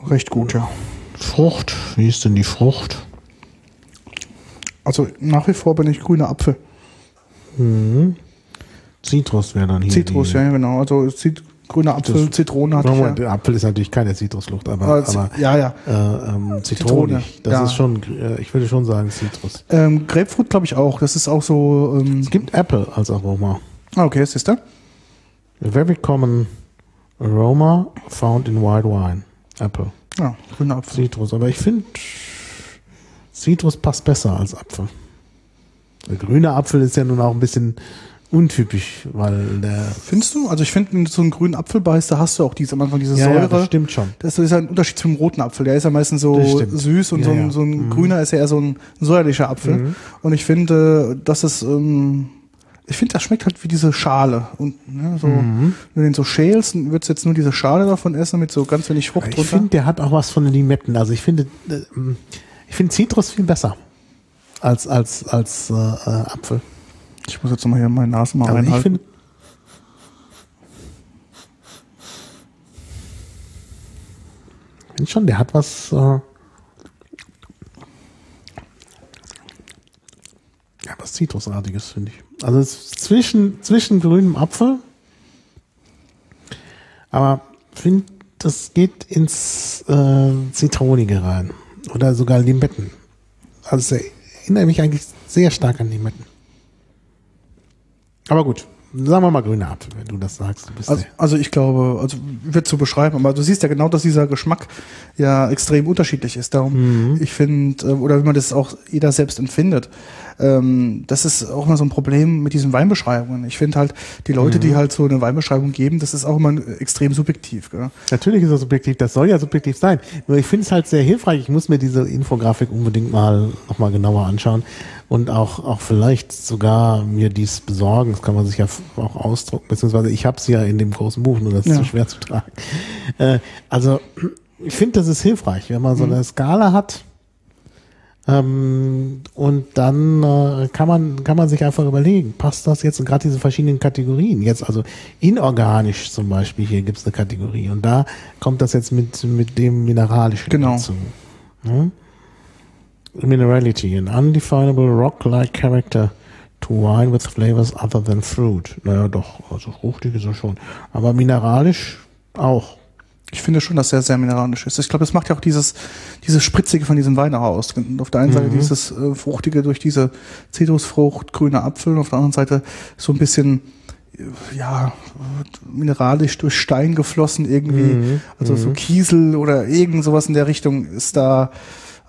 recht gut, ja. Frucht, wie ist denn die Frucht? Also nach wie vor bin ich grüner Apfel. Mhm. Zitrus wäre dann hier. Zitrus, ja, genau. Also Zit grüner Apfel, Das- Zitrone hatte ich Moment, ja. der Apfel ist natürlich keine Zitrusfrucht, aber, Aber aber ja, ja. äh, ähm. Zitrone, Das ja. ist schon, äh, ich würde schon sagen Zitrus. Ähm, Grapefruit glaube ich auch. Das ist auch so. Ähm, Es gibt Apple als Aroma. ah, okay, siehst du? A very common aroma found in white wine. Apple. Ja, grüner Apfel. Zitrus. Aber ich finde, Zitrus passt besser als Apfel. Der grüne Apfel ist ja nun auch ein bisschen untypisch, weil der. Findest du? Also ich finde, wenn du so einen grünen Apfel beißt, da hast du auch diese, am Anfang diese Ja, Säure. ja, das stimmt schon. Das ist ja ein Unterschied zum roten Apfel. Der ist ja meistens so süß und Ja, so ein, so ein Mhm. grüner ist ja eher so ein säuerlicher Apfel. Mhm. Und ich finde, dass es, ähm, ich finde, das schmeckt halt wie diese Schale. Und ne, so, Mhm. wenn du den so schälst, dann würdest du jetzt nur diese Schale davon essen mit so ganz wenig Frucht Ich drunter. finde, der hat auch was von den Limetten. Also ich finde, äh, ich finde Zitrus viel besser als als als äh, Apfel. Ich muss jetzt mal hier meine Nase mal ich reinhalten. finde finde schon, der hat was. Äh, ja, was Zitrusartiges, finde ich. Also zwischen, zwischen grünem Apfel, aber finde, das geht ins äh, Zitronige rein. Oder sogar Limetten. Also es erinnert mich eigentlich sehr stark an Limetten. Aber gut, sagen wir mal grüner Apfel, wenn du das sagst. Du Also, also ich glaube, also wird zu beschreiben, aber du siehst ja genau, dass dieser Geschmack ja extrem unterschiedlich ist. Darum, ich finde, äh, oder wie man das auch jeder selbst empfindet, ähm, das ist auch immer so ein Problem mit diesen Weinbeschreibungen. Ich finde halt, die Leute, die halt so eine Weinbeschreibung geben, das ist auch immer extrem subjektiv. Gell? Natürlich ist das subjektiv, das soll ja subjektiv sein. Nur ich finde es halt sehr hilfreich. Ich muss mir diese Infografik unbedingt mal nochmal genauer anschauen und auch, auch vielleicht sogar mir dies besorgen. Das kann man sich ja auch ausdrucken, beziehungsweise ich habe es ja in dem großen Buch, nur das ist Ja. zu schwer zu tragen. Äh, also ich finde, das ist hilfreich, wenn man so Mhm. eine Skala hat. Ähm, und dann äh, kann man kann man sich einfach überlegen, passt das jetzt und gerade diese verschiedenen Kategorien jetzt also inorganisch zum Beispiel hier gibt es eine Kategorie und da kommt das jetzt mit mit dem mineralischen Genau. dazu. Hm? Minerality, an undefinable rock-like character to wine with flavors other than fruit. Naja, doch, also fruchtig ist er schon. Aber mineralisch auch. Ich finde schon, dass er sehr mineralisch ist. Ich glaube, das macht ja auch dieses, dieses Spritzige von diesem Wein aus. Und auf der einen Seite Mhm. dieses äh, Fruchtige durch diese Zitrusfrucht, grüner Apfel, und auf der anderen Seite so ein bisschen, äh, ja, mineralisch durch Stein geflossen irgendwie. Mhm. Also so Mhm. Kiesel oder irgend sowas in der Richtung ist da.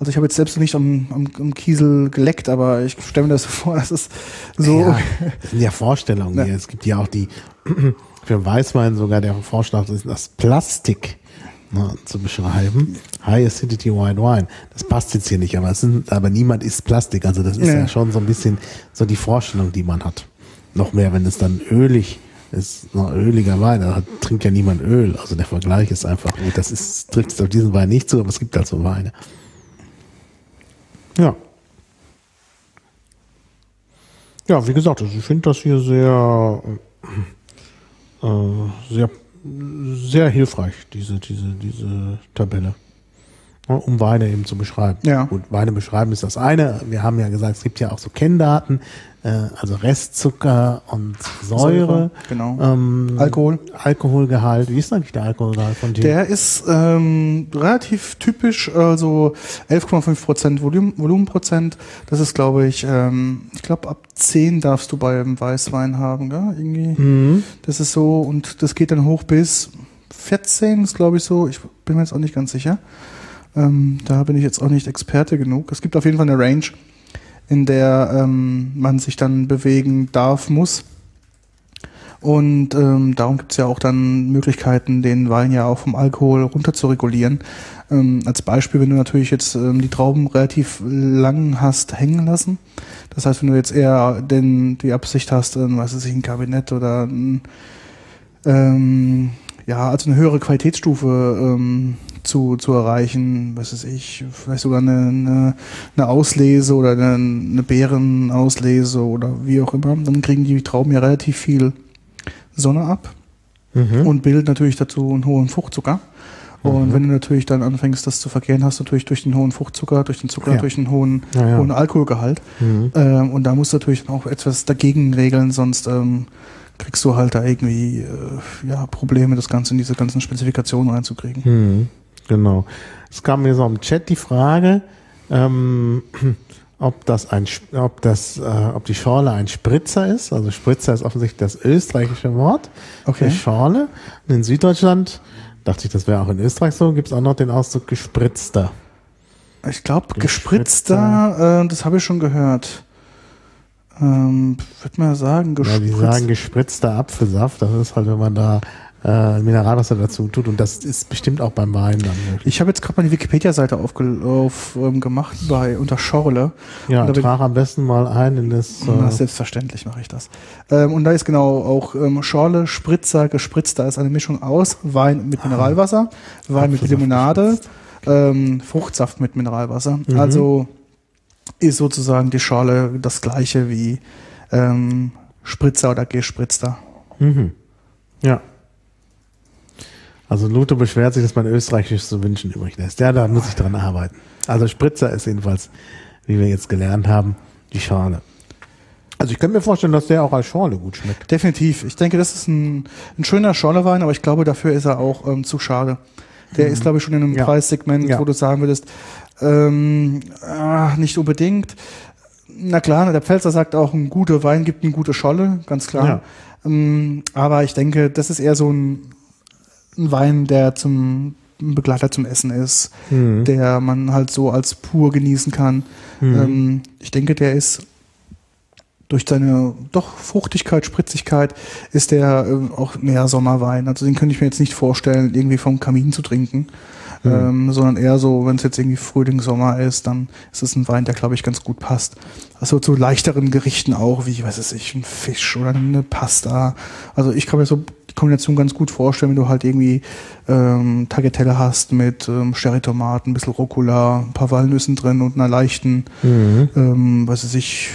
Also ich habe jetzt selbst noch nicht am, am, am Kiesel geleckt, aber ich stelle mir das so vor, dass es so. Ja, das sind ja Vorstellungen Ja. hier. Es gibt ja auch die, für Weißwein sogar der Vorschlag, ist das Plastik ne, zu beschreiben. High Acidity White Wine. Das passt jetzt hier nicht, aber es sind, aber niemand isst Plastik. Also das ist Ja. ja schon so ein bisschen so die Vorstellung, die man hat. Noch mehr, wenn es dann ölig ist, noch öliger Wein, da trinkt ja niemand Öl. Also der Vergleich ist einfach gut. Das ist, trifft auf diesen Wein nicht zu, aber es gibt halt so Weine. Ja. Ja, wie gesagt, also ich finde das hier sehr, äh, sehr, sehr hilfreich, diese, diese, diese Tabelle. Ja, Um Weine eben zu beschreiben. Ja. Gut, Weine beschreiben ist das eine. Wir haben ja gesagt, es gibt ja auch so Kenndaten, also Restzucker und Säure. Genau. Ähm, Alkohol. Alkoholgehalt. Wie ist eigentlich der Alkoholgehalt von dir? Der ist ähm, relativ typisch, also 11,5 Prozent Volumen, Volumenprozent. Das ist, glaube ich, ähm, ich glaube ab 10 darfst du beim Weißwein haben, gell? irgendwie. Mhm. Das ist so und das geht dann hoch bis 14, ist glaube ich so. Ich bin mir jetzt auch nicht ganz sicher. Ähm, da bin ich jetzt auch nicht Experte genug. Es gibt auf jeden Fall eine Range, in der ähm, man sich dann bewegen darf, muss. Und ähm, darum gibt es ja auch dann Möglichkeiten, den Wein ja auch vom Alkohol runter zu regulieren. Ähm, als Beispiel, wenn du natürlich jetzt ähm, die Trauben relativ lang hast hängen lassen. Das heißt, wenn du jetzt eher den, die Absicht hast, ähm, was weiß ich, ein Kabinett oder ein, ähm, ja, also eine höhere Qualitätsstufe ähm, zu, zu erreichen, was weiß ich, vielleicht sogar eine, eine, eine Auslese oder eine, eine Beerenauslese oder wie auch immer, dann kriegen die Trauben ja relativ viel Sonne ab Mhm. und bildet natürlich dazu einen hohen Fruchtzucker. Und Mhm. wenn du natürlich dann anfängst, das zu verkehren, hast du natürlich durch den hohen Fruchtzucker, durch den Zucker, Ja. durch den hohen, Ja, ja. hohen Alkoholgehalt. Mhm. Ähm, und da musst du natürlich auch etwas dagegen regeln, sonst ähm, kriegst du halt da irgendwie äh, ja, Probleme, das Ganze in diese ganzen Spezifikationen reinzukriegen. Mhm. Genau. Es kam mir so im Chat die Frage, ähm, ob das ein, ob das, äh, ob die Schorle ein Spritzer ist. Also Spritzer ist offensichtlich das österreichische Wort Okay. für Schorle. Und in Süddeutschland Dachte ich, das wäre auch in Österreich so. Gibt es auch noch den Ausdruck gespritzter? Ich glaube, gespritzter, äh, das habe ich schon gehört. Ähm, Würde mal sagen, Ja, die sagen gespritzter Apfelsaft. Das ist halt, wenn man da äh, Mineralwasser dazu tut. Und das ist bestimmt auch beim Wein dann möglich. Ich habe jetzt gerade mal die Wikipedia-Seite aufge auf, ähm, bei unter Schorle. Ja, Und da bin- trag am besten mal ein in das. Na, Äh, selbstverständlich mache ich das. Ähm, und da ist genau auch ähm, Schorle, Spritzer, gespritzter ist eine Mischung aus Wein mit Mineralwasser, Wein mit Limonade, ähm, Fruchtsaft mit Mineralwasser. Mhm. Also ist sozusagen die Schorle das gleiche wie ähm, Spritzer oder gespritzter. mhm. Ja. Also Luther beschwert sich, dass man Österreichisch zu wünschen übrig lässt. Ja, da muss ich dran arbeiten. Also Spritzer ist jedenfalls, wie wir jetzt gelernt haben, die Schale. Also ich könnte mir vorstellen, dass der auch als Schorle gut schmeckt. Definitiv. Ich denke, das ist ein, ein schöner Schorlewein, aber ich glaube, dafür ist er auch ähm, zu schade. Der ist, glaube ich, schon in einem Mhm. Ja. Preissegment, Ja. wo du sagen würdest, ähm, ah, nicht unbedingt. Na klar, der Pfälzer sagt auch, ein guter Wein gibt eine gute Scholle, ganz klar. Ähm, aber ich denke, das ist eher so ein, ein Wein, der zum ein Begleiter zum Essen ist, Mhm. der man halt so als pur genießen kann. Mhm. Ähm, ich denke, der ist durch seine doch Fruchtigkeit, Spritzigkeit, ist der ähm, auch mehr Sommerwein. Also den könnte ich mir jetzt nicht vorstellen, irgendwie vom Kamin zu trinken, Mhm. ähm, sondern eher so, wenn es jetzt irgendwie Frühling, Sommer ist, dann ist es ein Wein, der glaube ich ganz gut passt. Also zu leichteren Gerichten auch, wie, weiß ich, ein Fisch oder eine Pasta. Also ich kann mir so die Kombination ganz gut vorstellen, wenn du halt irgendwie ähm, Tagliatelle hast mit ähm, Sherry-Tomaten, ein bisschen Rucola, ein paar Walnüssen drin und einer leichten Mhm. ähm, weiß ich,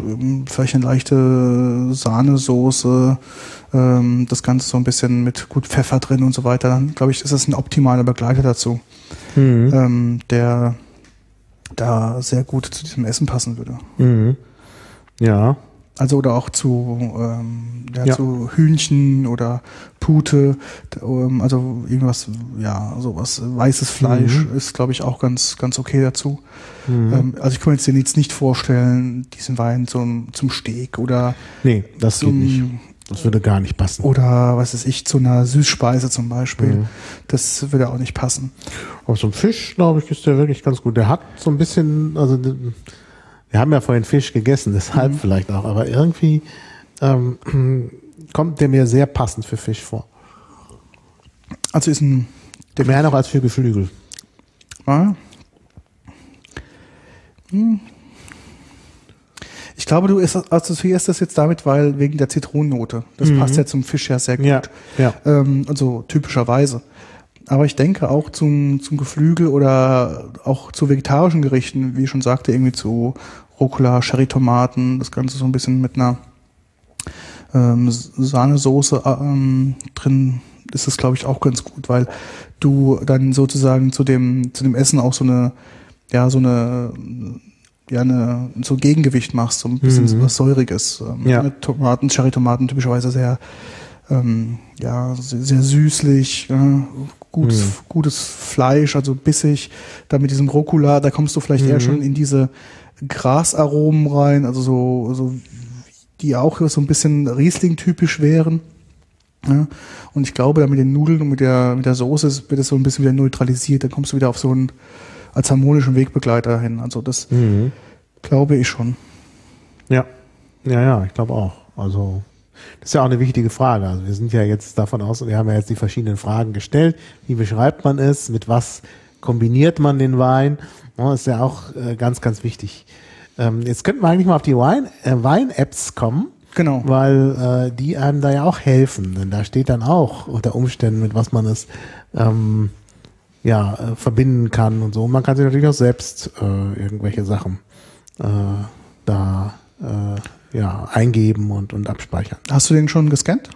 ähm, vielleicht eine leichte Sahnesoße, ähm, das Ganze so ein bisschen mit gut Pfeffer drin und so weiter, dann glaube ich, ist das ein optimaler Begleiter dazu, Mhm. ähm, der da sehr gut zu diesem Essen passen würde. Mhm. Ja. Also oder auch zu, ähm, ja, Ja. zu Hühnchen oder Pute, ähm, also irgendwas, ja, sowas, weißes Fleisch Mhm. ist, glaube ich, auch ganz, ganz okay dazu. Mhm. Ähm, also ich kann mir jetzt den jetzt nicht vorstellen, diesen Wein zum, zum Steak oder nee, das geht nicht. Das würde gar nicht passen. oder was weiß ich, zu einer Süßspeise zum Beispiel. Mhm. Das würde auch nicht passen. Aber zum Fisch, glaube ich, ist der wirklich ganz gut. Der hat so ein bisschen, also wir haben ja vorhin Fisch gegessen, deshalb Mhm. vielleicht auch, aber irgendwie ähm, kommt der mir sehr passend für Fisch vor. Also ist ein Mehr noch als für Geflügel. Ah. Hm. Ich glaube, du assoziierst das jetzt damit, weil wegen der Zitronennote. Das Mhm. passt ja zum Fisch ja sehr gut. Ja, ja. Ähm, also typischerweise. Aber ich denke auch zum, zum Geflügel oder auch zu vegetarischen Gerichten, wie ich schon sagte, irgendwie zu Rucola, Sherry-Tomaten, das Ganze so ein bisschen mit einer ähm, Sahnesoße ähm, drin ist es, glaube ich, auch ganz gut, weil du dann sozusagen zu dem, zu dem Essen auch so eine, ja, so eine, ja, eine, so ein Gegengewicht machst, so ein bisschen Mhm. so was Säuriges. Ähm, Ja. Mit Tomaten, Cherry-Tomaten typischerweise sehr, ähm, ja, sehr, sehr süßlich, äh, gutes, Mhm. gutes Fleisch, also bissig. Da mit diesem Rucola, da kommst du vielleicht eher Mhm. schon in diese Grasaromen rein, also so, so die auch so ein bisschen Riesling-typisch wären. Ja, und ich glaube, da mit den Nudeln und mit der, mit der Soße wird es so ein bisschen wieder neutralisiert. Dann kommst du wieder auf so einen als harmonischen Wegbegleiter hin. Also das Mhm. glaube ich schon. Ja, ja, ja, ich glaube auch. Also das ist ja auch eine wichtige Frage. Also wir sind ja jetzt davon aus, wir haben ja jetzt die verschiedenen Fragen gestellt. Wie beschreibt man es? Mit was kombiniert man den Wein? Ja, ist ja auch äh, ganz, ganz wichtig. Ähm, jetzt könnten wir eigentlich mal auf die äh, Wein-Apps kommen, Genau. weil äh, die einem da ja auch helfen. Denn da steht dann auch unter Umständen, mit was man es ähm, ja, äh, verbinden kann und so. Und man kann sich natürlich auch selbst äh, irgendwelche Sachen äh, da äh, ja, eingeben und, und abspeichern. Hast du den schon gescannt?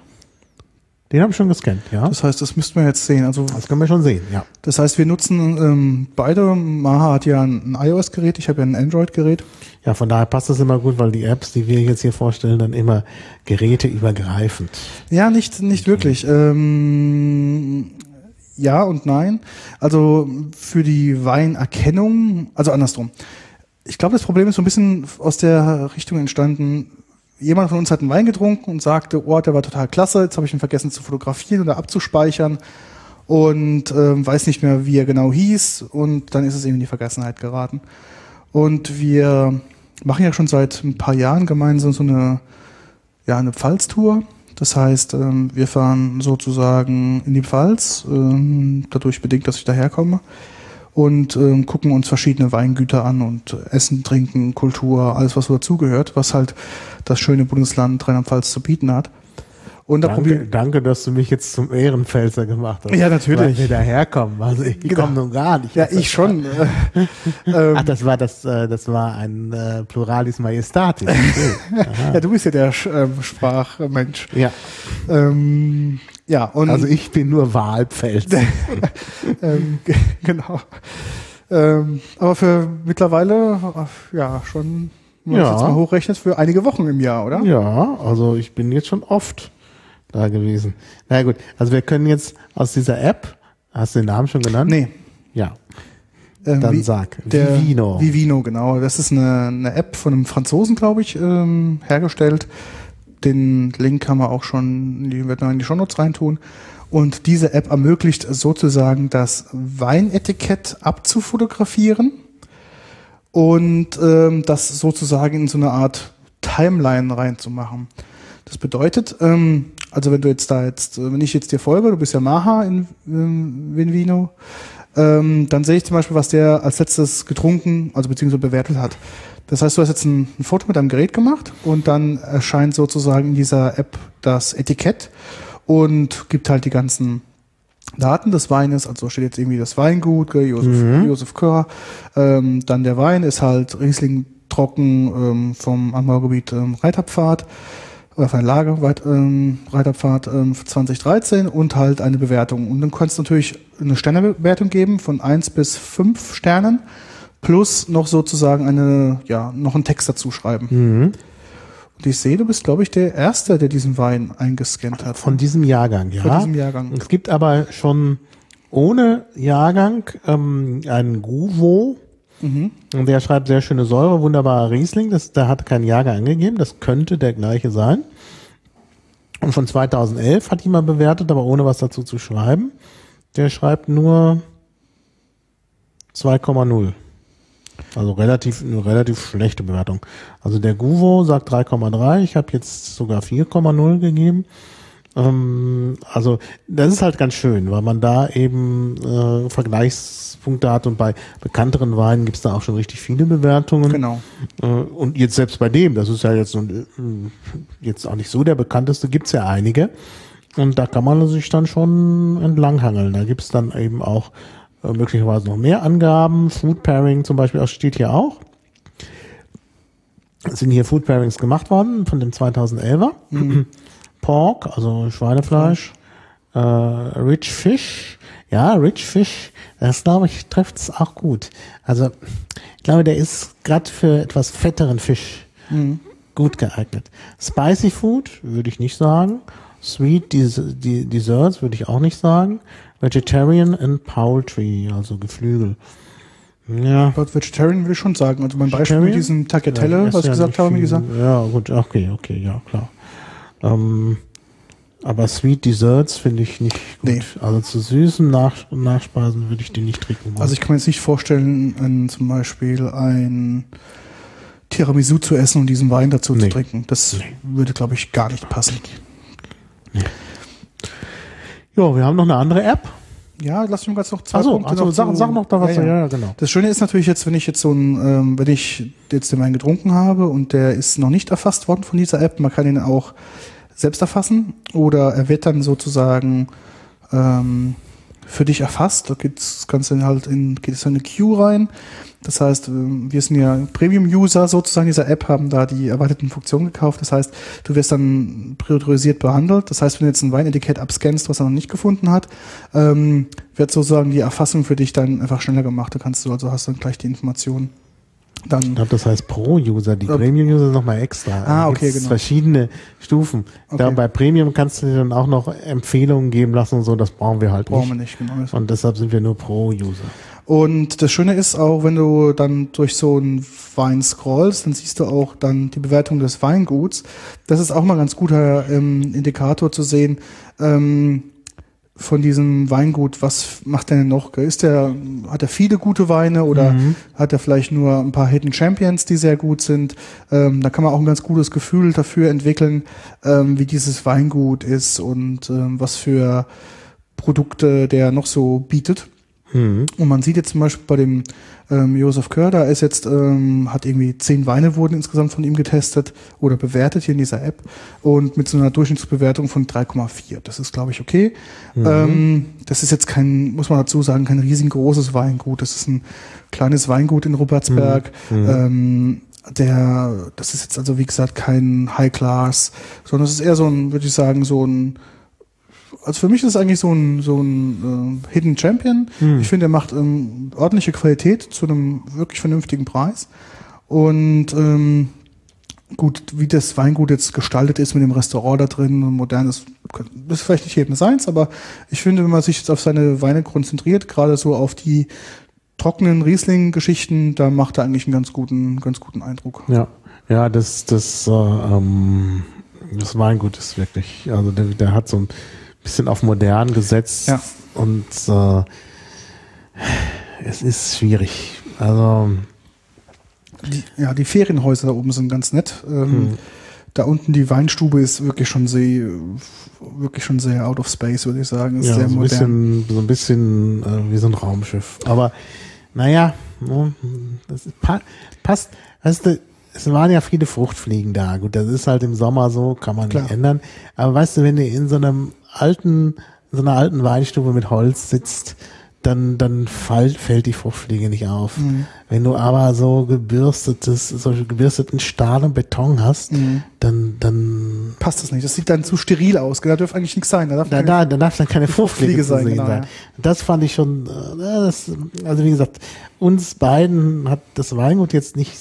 Den habe ich schon gescannt, ja. Das heißt, das müssten wir jetzt sehen. Also Das können wir schon sehen, ja. das heißt, wir nutzen ähm, beide. Maha hat ja ein, ein iOS-Gerät, ich habe ja ein Android-Gerät. Ja, von daher passt das immer gut, weil die Apps, die wir jetzt hier vorstellen, dann immer geräteübergreifend. Ja, nicht, nicht wirklich. Ähm, ja und nein. Also für die Weinerkennung, also andersrum. Ich glaube, das Problem ist so ein bisschen aus der Richtung entstanden. Jemand von uns hat einen Wein getrunken und sagte, oh, der war total klasse, jetzt habe ich ihn vergessen zu fotografieren oder abzuspeichern. und ähm, weiß nicht mehr, wie er genau hieß und dann ist es eben in die Vergessenheit geraten. Und wir machen ja schon seit ein paar Jahren gemeinsam so eine, ja, eine Pfalztour. Das heißt, ähm, wir fahren sozusagen in die Pfalz, ähm, dadurch bedingt, dass ich daherkomme und ähm, gucken uns verschiedene Weingüter an und Essen, Trinken, Kultur, alles was so dazugehört, was halt das schöne Bundesland Rheinland-Pfalz zu bieten hat. Und da Danke, danke, dass du mich jetzt zum Ehrenpfälzer gemacht hast. Ja, natürlich. Weil wir daherkommen. Also ich Genau. komme nun gar nicht. Ja, ich schon. Äh, ähm, Ach, das war das, äh, das war ein äh, Pluralis Majestatis. Ja, du bist ja der ähm, Sprachmensch. ja, Ähm, ja, und also ich bin nur Wahlpfälzer. ähm, ge- genau. Ähm, aber für mittlerweile, ja, schon, wenn man Ja. jetzt mal hochrechnet, für einige Wochen im Jahr, oder? Ja, also ich bin jetzt schon oft da gewesen. Na gut, also wir können jetzt aus dieser App, hast du den Namen schon genannt? Nee. Ja, ähm, dann wie- sag. Der Vivino. Vivino, genau. Das ist eine, eine App von einem Franzosen, glaube ich, ähm, hergestellt. Den Link kann man auch schon, die wird man in die Shownotes reintun. Und diese App ermöglicht sozusagen das Weinetikett abzufotografieren und ähm, das sozusagen in so eine Art Timeline reinzumachen. Das bedeutet, ähm, also wenn du jetzt da jetzt, wenn ich jetzt dir folge, du bist ja Maha in ähm, Vinvino, ähm, dann sehe ich zum Beispiel, was der als letztes getrunken, also beziehungsweise bewertet hat. Das heißt, du hast jetzt ein, ein Foto mit deinem Gerät gemacht und dann erscheint sozusagen in dieser App das Etikett und gibt halt die ganzen Daten des Weines, also steht jetzt irgendwie das Weingut, Josef, Mhm. Josef Körr, ähm, dann der Wein ist halt Riesling trocken ähm, vom Anbaugebiet ähm, Reiterpfad oder von der Lage weit, ähm, Reiterpfad ähm, 2013 und halt eine Bewertung. Und dann kannst du natürlich eine Sternebewertung geben von 1 bis 5 Sternen plus noch sozusagen eine, ja, noch einen Text dazu schreiben. Mhm. Und ich sehe, du bist, glaube ich, der Erste, der diesen Wein eingescannt hat. Von diesem Jahrgang, ja. Von diesem Jahrgang. Es gibt aber schon ohne Jahrgang ähm, einen Guvo. Mhm. Und der schreibt sehr schöne Säure, wunderbarer Riesling. Das, der hat keinen Jahrgang angegeben. Das könnte der gleiche sein. Und von 2011 hat jemand bewertet, aber ohne was dazu zu schreiben. Der schreibt nur 2,0. Also relativ, eine relativ schlechte Bewertung. Also der Guvo sagt 3,3. Ich habe jetzt sogar 4,0 gegeben. Ähm, also das ist halt ganz schön, weil man da eben äh, Vergleichspunkte hat und bei bekannteren Weinen gibt's da auch schon richtig viele Bewertungen. Genau. Äh, und jetzt selbst bei dem, das ist ja jetzt, so ein, äh, jetzt auch nicht so der bekannteste, gibt's ja einige. Und da kann man sich dann schon entlanghangeln. Da gibt's dann eben auch äh, möglicherweise noch mehr Angaben. Food Pairing zum Beispiel auch steht hier auch. Es sind hier Food Pairings gemacht worden von dem 2011er. Pork, also Schweinefleisch. Äh, Rich Fish. Ja, Rich Fish, das glaube ich, trifft's auch gut. Also, ich glaube, der ist gerade für etwas fetteren Fisch gut geeignet. Spicy Food würde ich nicht sagen. Sweet Des die Desserts würde ich auch nicht sagen. Vegetarian and Poultry, also Geflügel. Ja. But Vegetarian würde ich schon sagen. Also mein Beispiel mit diesem Tagliatelle, Ja, was ich gesagt habe, wie gesagt. Ja, gut, okay, okay, ja, klar. Ähm, aber Sweet Desserts finde ich nicht gut. Nee. Also zu süßen Nach Nachspeisen würde ich die nicht trinken wollen. Also ich kann mir jetzt nicht vorstellen, ein, zum Beispiel ein Tiramisu zu essen und diesen Wein dazu Nee. zu trinken. Das würde, glaube ich, gar nicht passen. ja, wir haben noch eine andere App. Ja, lass mich mal ganz noch zwei Achso, Punkte also noch sag, zu- sag noch da was. Ja, ja. ja, genau. Das Schöne ist natürlich jetzt, wenn ich jetzt so ein, ähm, wenn ich jetzt den Wein getrunken habe und der ist noch nicht erfasst worden von dieser App, man kann ihn auch selbst erfassen oder er wird dann sozusagen ähm, für dich erfasst. Da geht's das Ganze halt in, geht es in eine Queue rein. Das heißt, ähm, wir sind ja Premium-User sozusagen dieser App, haben da die erweiterten Funktionen gekauft. Das heißt, du wirst dann priorisiert behandelt. Das heißt, wenn du jetzt ein Weinetikett abscannst, was er noch nicht gefunden hat, ähm, wird sozusagen die Erfassung für dich dann einfach schneller gemacht. Da kannst du also hast dann gleich die Informationen. Ich Dann glaube, das heißt Pro-User. Die Ja. Premium-User sind nochmal extra. Ah, Da okay, genau. verschiedene Stufen. Da Okay. bei Premium kannst du dir dann auch noch Empfehlungen geben lassen und so. Das brauchen wir halt brauchen wir nicht. nicht, genau. Und deshalb sind wir nur Pro-User. Und das Schöne ist auch, wenn du dann durch so einen Wein scrollst, dann siehst du auch dann die Bewertung des Weinguts. Das ist auch mal ein ganz guter ähm, Indikator zu sehen, ähm, von diesem Weingut, was macht er denn noch? Ist der, hat er viele gute Weine oder Mhm. hat er vielleicht nur ein paar Hidden Champions, die sehr gut sind? Ähm, da kann man auch ein ganz gutes Gefühl dafür entwickeln, ähm, wie dieses Weingut ist und ähm, was für Produkte der noch so bietet. Mhm. Und man sieht jetzt zum Beispiel bei dem ähm, Josef Kör, da ist jetzt, ähm, hat irgendwie zehn Weine wurden insgesamt von ihm getestet oder bewertet hier in dieser App und mit so einer Durchschnittsbewertung von 3,4. Das ist, glaube ich, okay. Ähm, das ist jetzt kein, muss man dazu sagen, kein riesengroßes Weingut. Das ist ein kleines Weingut in Ruppertsberg. Ähm, der, das ist jetzt also, wie gesagt, kein High Class, sondern es ist eher so ein, würde ich sagen, so ein also für mich ist es eigentlich so ein, so ein äh, Hidden Champion. Ich finde, er macht ähm, ordentliche Qualität zu einem wirklich vernünftigen Preis. Und ähm, gut, wie das Weingut jetzt gestaltet ist mit dem Restaurant da drin, und modernes, das ist vielleicht nicht jedem seins, aber ich finde, wenn man sich jetzt auf seine Weine konzentriert, gerade so auf die trockenen Riesling-Geschichten, da macht er eigentlich einen ganz guten, ganz guten Eindruck. Ja, ja, das, das, äh, ähm, das Weingut ist wirklich, also der, der hat so ein bisschen auf modern gesetzt Ja. und äh, es ist schwierig. Also Die, ja, die Ferienhäuser da oben sind ganz nett. Ähm, Hm. Da unten die Weinstube ist wirklich schon sehr, wirklich schon sehr out of space, würde ich sagen. Ist ja, sehr so ein modern. bisschen, so ein bisschen äh, wie so ein Raumschiff. Aber naja, ne, das pa passt. Weißt du, es waren ja viele Fruchtfliegen da. Gut, das ist halt im Sommer so, kann man Klar. nicht ändern. Aber weißt du, wenn du in so einem alten, in so einer alten Weinstube mit Holz sitzt, dann, dann fall, fällt die Fruchtfliege nicht auf. Mhm. Wenn du aber so gebürstetes, solche gebürsteten Stahl und Beton hast, Mhm. dann, dann Passt das nicht. Das sieht dann zu steril aus. Da dürfte eigentlich nichts sein. Da darf da, keine- da, da darf dann keine Fruchtfliege sein, genau, sein. ja. Das fand ich schon, äh, das, also wie gesagt, uns beiden hat das Weingut jetzt nicht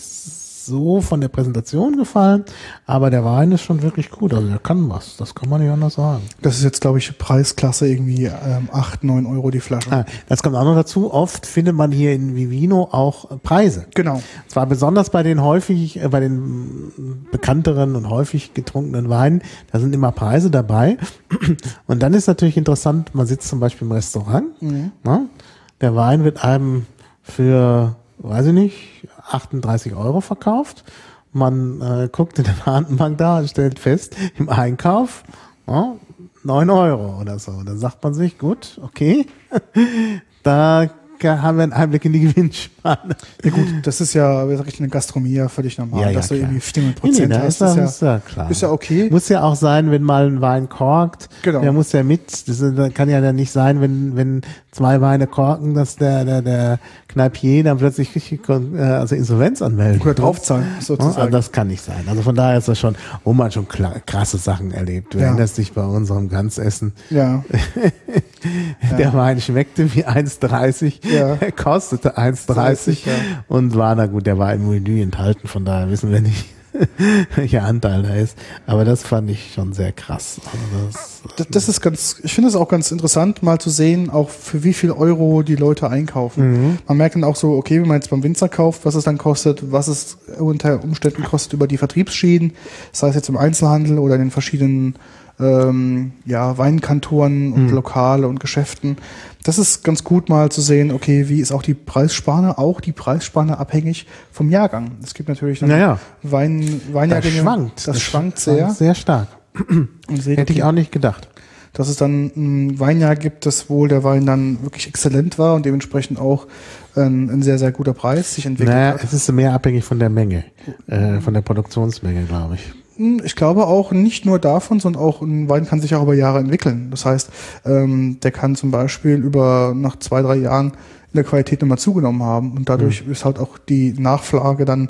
so von der Präsentation gefallen, aber der Wein ist schon wirklich gut. Also der kann was, das kann man nicht anders sagen. Das ist jetzt, glaube ich, Preisklasse irgendwie ähm, 8, 9 Euro die Flasche. Ah, das kommt auch noch dazu. Oft findet man hier in Vivino auch Preise. Genau. Zwar besonders bei den häufig, äh, bei den bekannteren und häufig getrunkenen Weinen, da sind immer Preise dabei. Und dann ist natürlich interessant, man sitzt zum Beispiel im Restaurant, ne? der Wein wird einem für, weiß ich nicht, 38 Euro verkauft. Man äh, guckt in der Datenbank da und stellt fest, im Einkauf ja, 9 Euro oder so. Dann sagt man sich, gut, okay, da haben wir einen Einblick in die Gewinnspanne. Ja gut, das ist ja, wie sag ich, eine Gastronomie ja völlig normal, Ja, ja, dass du klar. irgendwie 400 Nee, nee, Prozent da hast. ist, ja, Das ist ja klar. ist ja okay. Muss ja auch sein, wenn mal ein Wein korkt. Genau. Der muss ja mit. Das kann ja dann nicht sein, wenn, wenn zwei Weine korken, dass der, der, der Kneipier dann plötzlich äh, also Insolvenz anmeldet. Oder draufzahlen, Ja, also sozusagen. das kann nicht sein. Also von daher ist das schon, wo man schon krasse Sachen erlebt. Du Ja. erinnerst dich bei unserem Ganzessen. ja, Der Wein schmeckte wie 1,30, Ja. er kostete 1,30 30, ja. und war na gut, der war im Menü enthalten, von daher wissen wir nicht, welcher Anteil da ist. Aber das fand ich schon sehr krass. Also das, das, das ist ganz, ich finde es auch ganz interessant, mal zu sehen, auch für wie viel Euro die Leute einkaufen. Mhm. Man merkt dann auch so, okay, wenn man jetzt beim Winzer kauft, was es dann kostet, was es unter Umständen kostet über die Vertriebsschienen, sei es jetzt im Einzelhandel oder in den verschiedenen ähm, ja, Weinkantoren und Mhm. Lokale und Geschäften. Das ist ganz gut mal zu sehen, okay, wie ist auch die Preisspanne, auch die Preisspanne abhängig vom Jahrgang. Es gibt natürlich dann Naja. Wein, das Weinjahrgänge. schwankt. Das, schwankt sehr. Sehr stark. Seht, Hätte ich auch nicht gedacht. dass es dann ein Weinjahr gibt, das wohl der Wein dann wirklich exzellent war und dementsprechend auch ein, ein sehr, sehr guter Preis sich entwickelt Naja, hat. es ist mehr abhängig von der Menge, äh, von der Produktionsmenge, glaube ich. Ich glaube auch nicht nur davon, sondern auch ein Wein kann sich auch über Jahre entwickeln. Das heißt, ähm, der kann zum Beispiel über nach zwei, drei Jahren in der Qualität nochmal zugenommen haben und dadurch ist halt auch die Nachfrage dann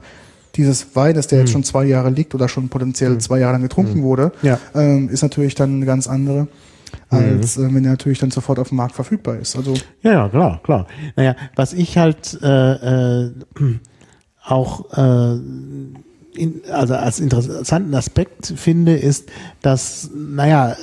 dieses Weines, der jetzt schon zwei Jahre liegt oder schon potenziell zwei Jahre lang getrunken wurde, Ja. ähm, ist natürlich dann eine ganz andere, als äh, wenn er natürlich dann sofort auf dem Markt verfügbar ist. Also Ja, ja, klar, klar. Naja, was ich halt äh, äh, auch äh, in, also als interessanten Aspekt finde, ist, dass, naja,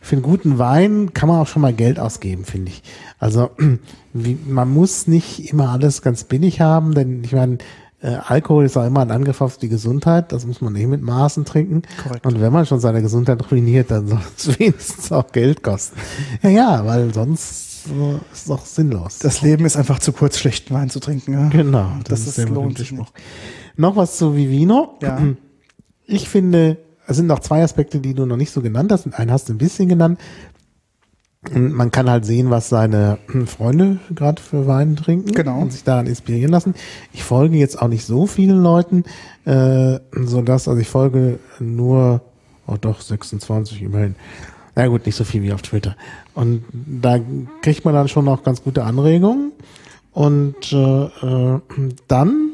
für einen guten Wein kann man auch schon mal Geld ausgeben, finde ich. Also wie, man muss nicht immer alles ganz billig haben, denn ich meine, äh, Alkohol ist auch immer ein Angriff auf die Gesundheit, das muss man nicht mit Maßen trinken. Korrekt. Und wenn man schon seine Gesundheit ruiniert, dann soll es wenigstens auch Geld kosten. Ja, ja, weil sonst äh, ist es doch sinnlos. Das Leben ist einfach zu kurz, schlechten Wein zu trinken. Ja? genau, das, ist, der lohnt sich nicht. Noch was zu Vivino. Ja. Ich finde, es sind noch zwei Aspekte, die du noch nicht so genannt hast. Und einen hast du ein bisschen genannt. Man kann halt sehen, was seine Freunde gerade für Wein trinken Genau. und sich daran inspirieren lassen. Ich folge jetzt auch nicht so vielen Leuten, äh, so dass also ich folge nur, oh doch 26 immerhin. Na gut, nicht so viel wie auf Twitter. Und da kriegt man dann schon noch ganz gute Anregungen. Und äh, äh, dann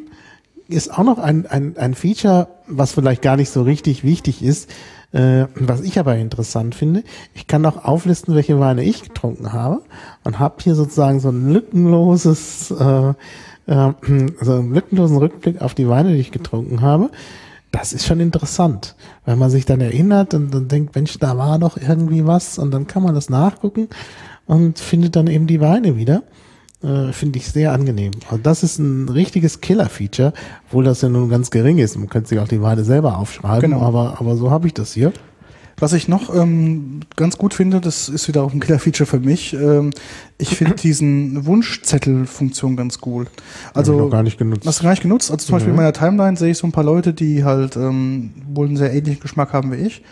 ist auch noch ein, ein, ein Feature, was vielleicht gar nicht so richtig wichtig ist, äh, was ich aber interessant finde. Ich kann auch auflisten, welche Weine ich getrunken habe und habe hier sozusagen so ein lückenloses, äh, äh, so einen lückenlosen Rückblick auf die Weine, die ich getrunken habe. Das ist schon interessant, weil man sich dann erinnert und dann denkt, Mensch, da war doch irgendwie was und dann kann man das nachgucken und findet dann eben die Weine wieder. Äh, Finde ich sehr angenehm. Also das ist ein richtiges Killer-Feature, obwohl das ja nun ganz gering ist. Man könnte sich auch die Weine selber aufschreiben, Genau. aber, aber so habe ich das hier. Was ich noch ähm, ganz gut finde, das ist wieder auch ein Killer-Feature für mich. Ähm, ich finde diesen Wunschzettel-Funktion ganz cool. Hab ich Also noch gar nicht genutzt. Hast du gar nicht genutzt? Also zum Beispiel in meiner Timeline sehe ich so ein paar Leute, die halt ähm, wohl einen sehr ähnlichen Geschmack haben wie ich.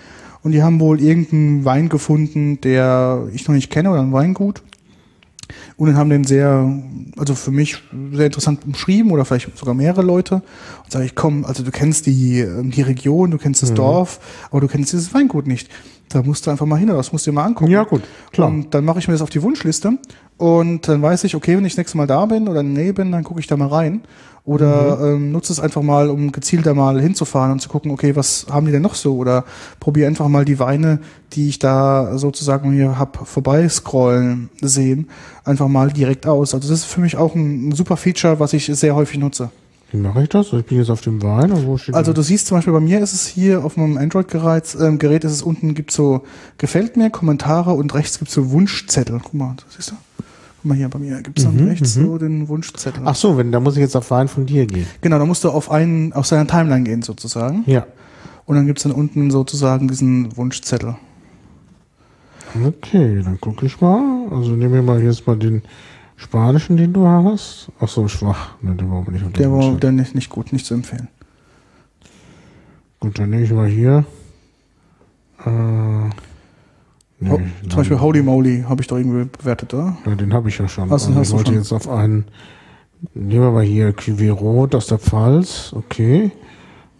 Und die haben wohl irgendeinen Wein gefunden, der ich noch nicht kenne oder ein Weingut. Und dann haben den sehr, also für mich sehr interessant umschrieben oder vielleicht sogar mehrere Leute. Und sage ich, komm, also du kennst die, ähm, die Region, du kennst das Mhm. Dorf, aber du kennst dieses Weingut nicht. Da musst du einfach mal hin, oder das musst du dir mal angucken. Ja, gut, klar. Und dann mache ich mir das auf die Wunschliste und dann weiß ich, okay, wenn ich das nächste Mal da bin oder in der Nähe bin, dann gucke ich da mal rein. Oder Mhm. ähm, nutze es einfach mal, um gezielter mal hinzufahren und zu gucken, okay, was haben die denn noch so? Oder probiere einfach mal die Weine, die ich da sozusagen hier hab vorbeiscrollen sehen, einfach mal direkt aus. Also das ist für mich auch ein, ein super Feature, was ich sehr häufig nutze. Wie mache ich das? Ich bin jetzt auf dem Wein und wo steht Also du siehst zum Beispiel bei mir ist es hier auf meinem Android-Gerät, ähm, Gerät ist es unten, gibt so gefällt mir, Kommentare und rechts gibt es so Wunschzettel. Guck mal, das siehst du? Guck mal hier bei mir gibt es dann Mhm, rechts mhm. so den Wunschzettel. Ach so, wenn, da muss ich jetzt auf Wein von dir gehen. Genau, da musst du auf einen, auf seiner Timeline gehen sozusagen. Ja. Und dann gibt es dann unten sozusagen diesen Wunschzettel. Okay, dann gucke ich mal. Also nehmen wir mal jetzt mal den spanischen, den du hast. Ach so, schwach. Ne, den wollen wir nicht Der war dann nicht, nicht gut, nicht zu empfehlen. Gut, dann nehme ich mal hier. Äh, nee, nein. zum Beispiel Holy Moly habe ich doch irgendwie bewertet, oder? Ja, den habe ich ja schon. So, also hast ich wollte jetzt auf einen. Nehmen wir mal hier Rot aus der Pfalz. Okay.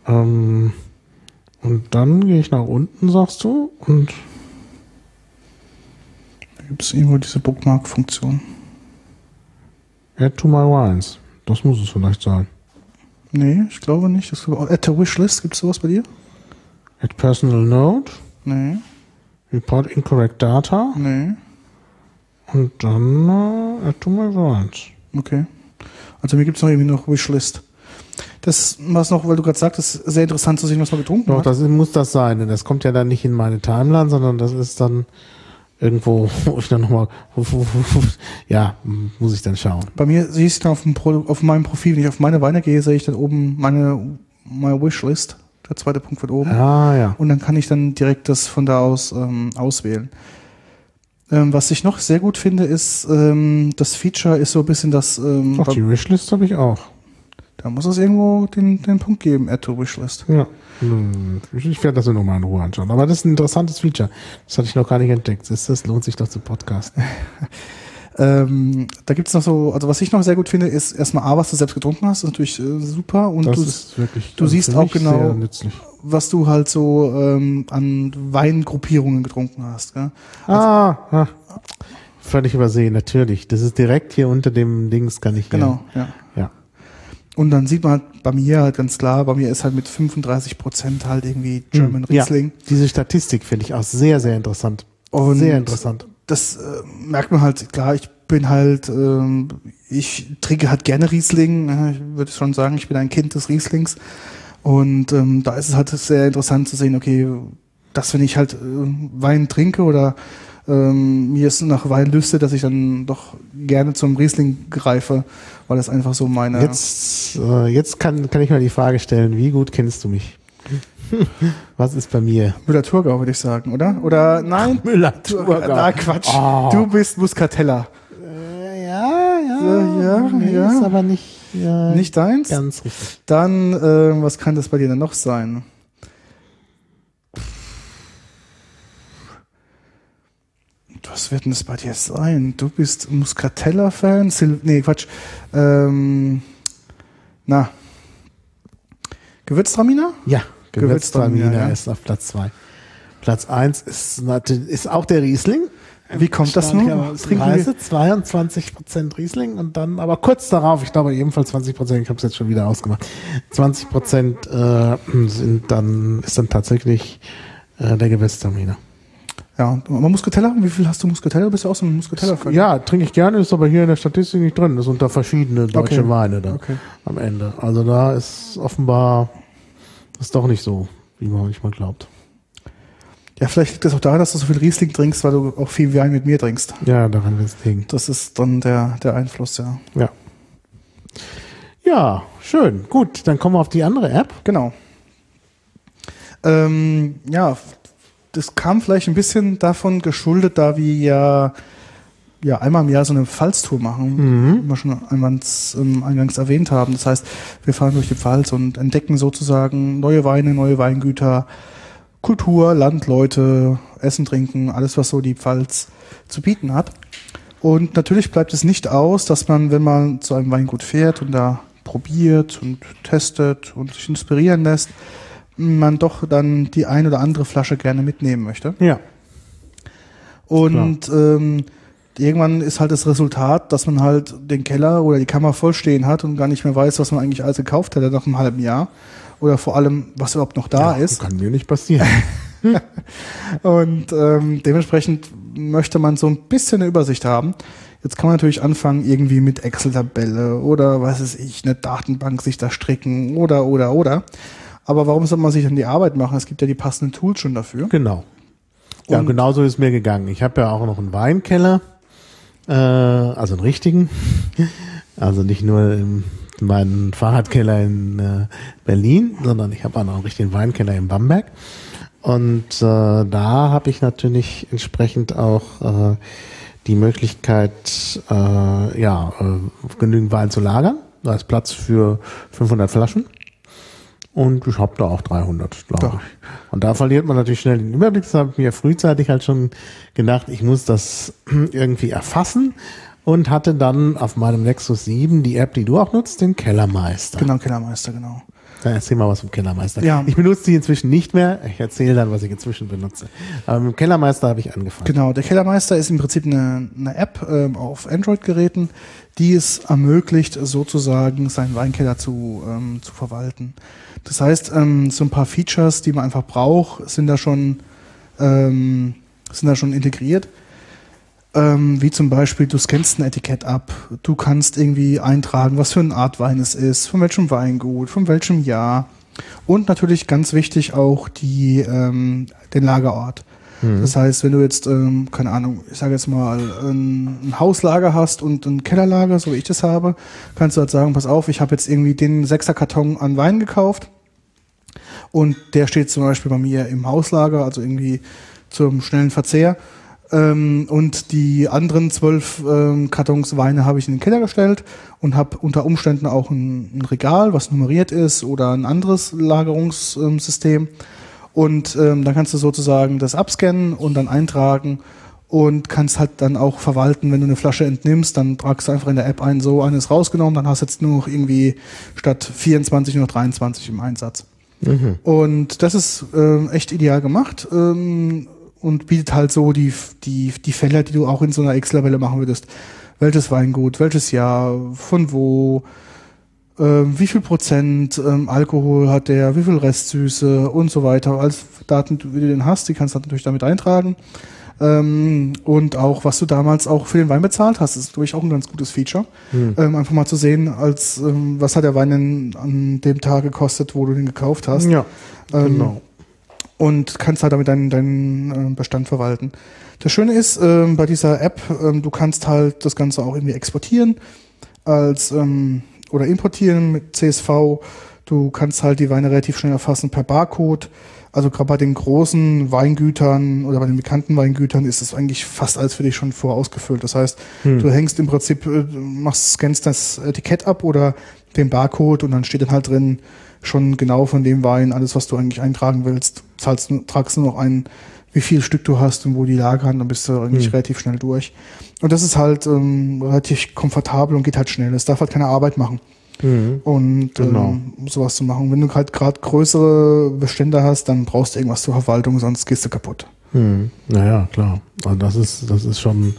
Ähm, und dann gehe ich nach unten, sagst du. Und Da gibt es irgendwo diese Bookmark-Funktion. add to my wines. Das muss es vielleicht sein. Nee, ich glaube nicht. Das at the Wishlist, gibt es sowas bei dir? Add personal note. Nee, Report incorrect data. nee. Und dann äh, add to my wines. Okay. Also mir gibt es noch irgendwie noch Wishlist. Das was noch, weil du gerade sagtest, sehr interessant zu sehen, was man getrunken Doch, hat. das ist- muss das sein. Denn das kommt ja dann nicht in meine Timeline, sondern das ist dann irgendwo, wo ich dann nochmal, ja, muss ich dann schauen. Bei mir sehe ich dann auf, dem Pro, auf meinem Profil, wenn ich auf meine Weine gehe, sehe ich dann oben meine, meine Wishlist. Der zweite Punkt wird oben. Ah, ja. Und dann kann ich dann direkt das von da aus ähm, auswählen. Ähm, was ich noch sehr gut finde, ist, ähm, das Feature ist so ein bisschen das, ähm, Doch, die Wishlist habe ich auch. da muss es irgendwo den, den Punkt geben, Add to Wishlist. Ja. Hm, Ich werde das nochmal in Ruhe anschauen. Aber das ist ein interessantes Feature. Das hatte ich noch gar nicht entdeckt. Das, das lohnt sich doch zu podcasten. Ähm, da gibt's noch so, also was ich noch sehr gut finde, ist erstmal A, was du selbst getrunken hast, ist natürlich äh, super. Und Das du, wirklich du also siehst auch genau- was du halt so ähm, an Weingruppierungen getrunken hast. Gell? Ah, ah, völlig übersehen, natürlich. Das ist direkt hier unter dem Dings, kann ich. Genau, ja. Ja. Und dann sieht man halt bei mir halt ganz klar, bei mir ist halt mit 35 Prozent halt irgendwie German ja, Riesling. diese Statistik finde ich auch sehr, sehr interessant. Und sehr interessant. Das äh, merkt man halt, klar, ich bin halt, ähm, ich trinke halt gerne Riesling. äh, Ich würde schon sagen, ich bin ein Kind des Rieslings. Und ähm, da ist es halt sehr interessant zu sehen, okay, dass wenn ich halt äh, Wein trinke oder ähm, mir ist nach Wein lüste, dass ich dann doch gerne zum Riesling greife, weil das einfach so meine. Jetzt, äh, jetzt kann, kann ich mal die Frage stellen, wie gut kennst du mich? Was ist bei mir? Müller-Thurgau, würde ich sagen, oder? Oder nein? Müller-Thurgau. Na, Quatsch. Oh. Du bist Muscatella. Äh, ja, ja, Ja, ja, ja. Ist aber nicht, äh, Nicht deins? ganz richtig. Dann, äh, was kann das bei dir denn noch sein? Was wird denn das bei dir sein? Du bist Muscatella-Fan? Sil nee, Quatsch. Ähm, na. Gewürztraminer? Ja, Gewürztraminer, Gewürztraminer ja. ist auf Platz zwei. Platz eins ist, natürlich- ist auch der Riesling. Wie kommt das nun? Preise, 22% Riesling und dann aber kurz darauf, ich glaube ebenfalls 20%, ich habe es jetzt schon wieder ausgemacht, 20% äh, sind dann, ist dann tatsächlich äh, der Gewürztraminer. Ja, aber Muscatella? Wie viel hast du Muscatella? Bist du auch so ein Muscatella-Fan? Ja, trinke ich gerne, ist aber hier in der Statistik nicht drin. Das sind da verschiedene deutsche Okay. Weine da Okay. am Ende. Also da ist offenbar ist doch nicht so, wie man manchmal glaubt. Ja, vielleicht liegt das auch daran, dass du so viel Riesling trinkst, weil du auch viel Wein mit mir trinkst. Ja, daran wird es liegen. Das ist dann der, der Einfluss, ja. Ja. Ja, schön. Gut, dann kommen wir auf die andere App. Genau. Ähm, ja, das kam vielleicht ein bisschen davon geschuldet, da wir ja, ja einmal im Jahr so eine Pfalztour machen, wie wir schon eingangs, ähm, eingangs erwähnt haben. Das heißt, wir fahren durch die Pfalz und entdecken sozusagen neue Weine, neue Weingüter, Kultur, Land, Leute, Essen, Trinken, alles, was so die Pfalz zu bieten hat. Und natürlich bleibt es nicht aus, dass man, wenn man zu einem Weingut fährt und da probiert und testet und sich inspirieren lässt, man doch dann die ein oder andere Flasche gerne mitnehmen möchte. Ja. Und ähm, irgendwann ist halt das Resultat, dass man halt den Keller oder die Kammer vollstehen hat und gar nicht mehr weiß, was man eigentlich alles gekauft hätte nach einem halben Jahr. Oder vor allem, was überhaupt noch da ist. Kann mir nicht passieren. Und ähm, dementsprechend möchte man so ein bisschen eine Übersicht haben. Jetzt kann man natürlich anfangen, irgendwie mit Excel-Tabelle oder was weiß ich, eine Datenbank sich da stricken oder, oder, oder. Aber warum soll man sich dann die Arbeit machen? Es gibt ja die passenden Tools schon dafür. genau. Ja, Und- genau so ist mir gegangen. Ich habe ja auch noch einen Weinkeller, äh, also einen richtigen. Also nicht nur in meinen Fahrradkeller in äh, Berlin, sondern ich habe auch noch einen richtigen Weinkeller in Bamberg. Und äh, da habe ich natürlich entsprechend auch äh, die Möglichkeit, äh, ja, äh, genügend Wein zu lagern. Da ist Platz für 500 Flaschen. Und ich habe da auch 300, glaube ich. Und da verliert man natürlich schnell den Überblick. Das habe ich mir frühzeitig halt schon gedacht, ich muss das irgendwie erfassen. Und hatte dann auf meinem Nexus 7 die App, die du auch nutzt, den Kellermeister. Genau, Kellermeister, genau. Dann erzähl mal was vom Kellermeister. Ja. Ich benutze die inzwischen nicht mehr. Ich erzähle dann, was ich inzwischen benutze. Aber mit dem Kellermeister habe ich angefangen. Genau, der Kellermeister ist im Prinzip eine, eine App ähm, auf Android-Geräten, die es ermöglicht, sozusagen seinen Weinkeller zu, ähm, zu verwalten. Das heißt, ähm, so ein paar Features, die man einfach braucht, sind da schon, ähm, sind da schon integriert. Ähm, wie zum Beispiel, du scannst ein Etikett ab, du kannst irgendwie eintragen, was für eine Art Wein es ist, von welchem Weingut, von welchem Jahr. Und natürlich ganz wichtig auch die, ähm, den Lagerort. Das heißt, wenn du jetzt, ähm, keine Ahnung, ich sage jetzt mal, ein, ein Hauslager hast und ein Kellerlager, so wie ich das habe, kannst du halt sagen, pass auf, ich habe jetzt irgendwie den Sechserkarton an Wein gekauft und der steht zum Beispiel bei mir im Hauslager, also irgendwie zum schnellen Verzehr. Ähm, und die anderen zwölf ähm, Kartons Weine habe ich in den Keller gestellt und habe unter Umständen auch ein, ein Regal, was nummeriert ist oder ein anderes Lagerungssystem. Und ähm, dann kannst du sozusagen das abscannen und dann eintragen und kannst halt dann auch verwalten, wenn du eine Flasche entnimmst, dann tragst du einfach in der App ein, so eines rausgenommen, dann hast du jetzt nur noch irgendwie statt 24 nur 23 im Einsatz. Und das ist ähm, echt ideal gemacht ähm, und bietet halt so die, die, die Fälle, die du auch in so einer Excel-Tabelle machen würdest. Welches Weingut, welches Jahr, von wo, ähm, wie viel Prozent ähm, Alkohol hat der, wie viel Restsüße und so weiter. Als Daten, die du den hast, die kannst du natürlich damit eintragen. Ähm, und auch, was du damals auch für den Wein bezahlt hast, ist, glaube ich, auch ein ganz gutes Feature. Ähm, einfach mal zu sehen, als ähm, was hat der Wein denn an dem Tag gekostet, wo du den gekauft hast. Ja, Ähm, genau. Und kannst halt damit deinen, deinen äh, Bestand verwalten. Das Schöne ist ähm, bei dieser App, ähm, du kannst halt das Ganze auch irgendwie exportieren als ähm, oder importieren mit CSV. Du kannst halt die Weine relativ schnell erfassen per Barcode. Also gerade bei den großen Weingütern oder bei den bekannten Weingütern ist es eigentlich fast alles für dich schon vorausgefüllt. Das heißt, hm. du hängst im Prinzip, äh, machst, scannst das Etikett ab oder den Barcode und dann steht dann halt drin schon genau von dem Wein alles, was du eigentlich eintragen willst. Zahlst, tragst nur noch ein, wie viel Stück du hast und wo die lagern, dann bist du eigentlich hm. relativ schnell durch. Und das ist halt ähm, relativ komfortabel und geht halt schnell. Es darf halt keine Arbeit machen. Mhm. Und genau. ähm, sowas zu machen. Wenn du halt gerade größere Bestände hast, dann brauchst du irgendwas zur Verwaltung, sonst gehst du kaputt. Mhm. Naja, klar. Also das ist, das ist schon,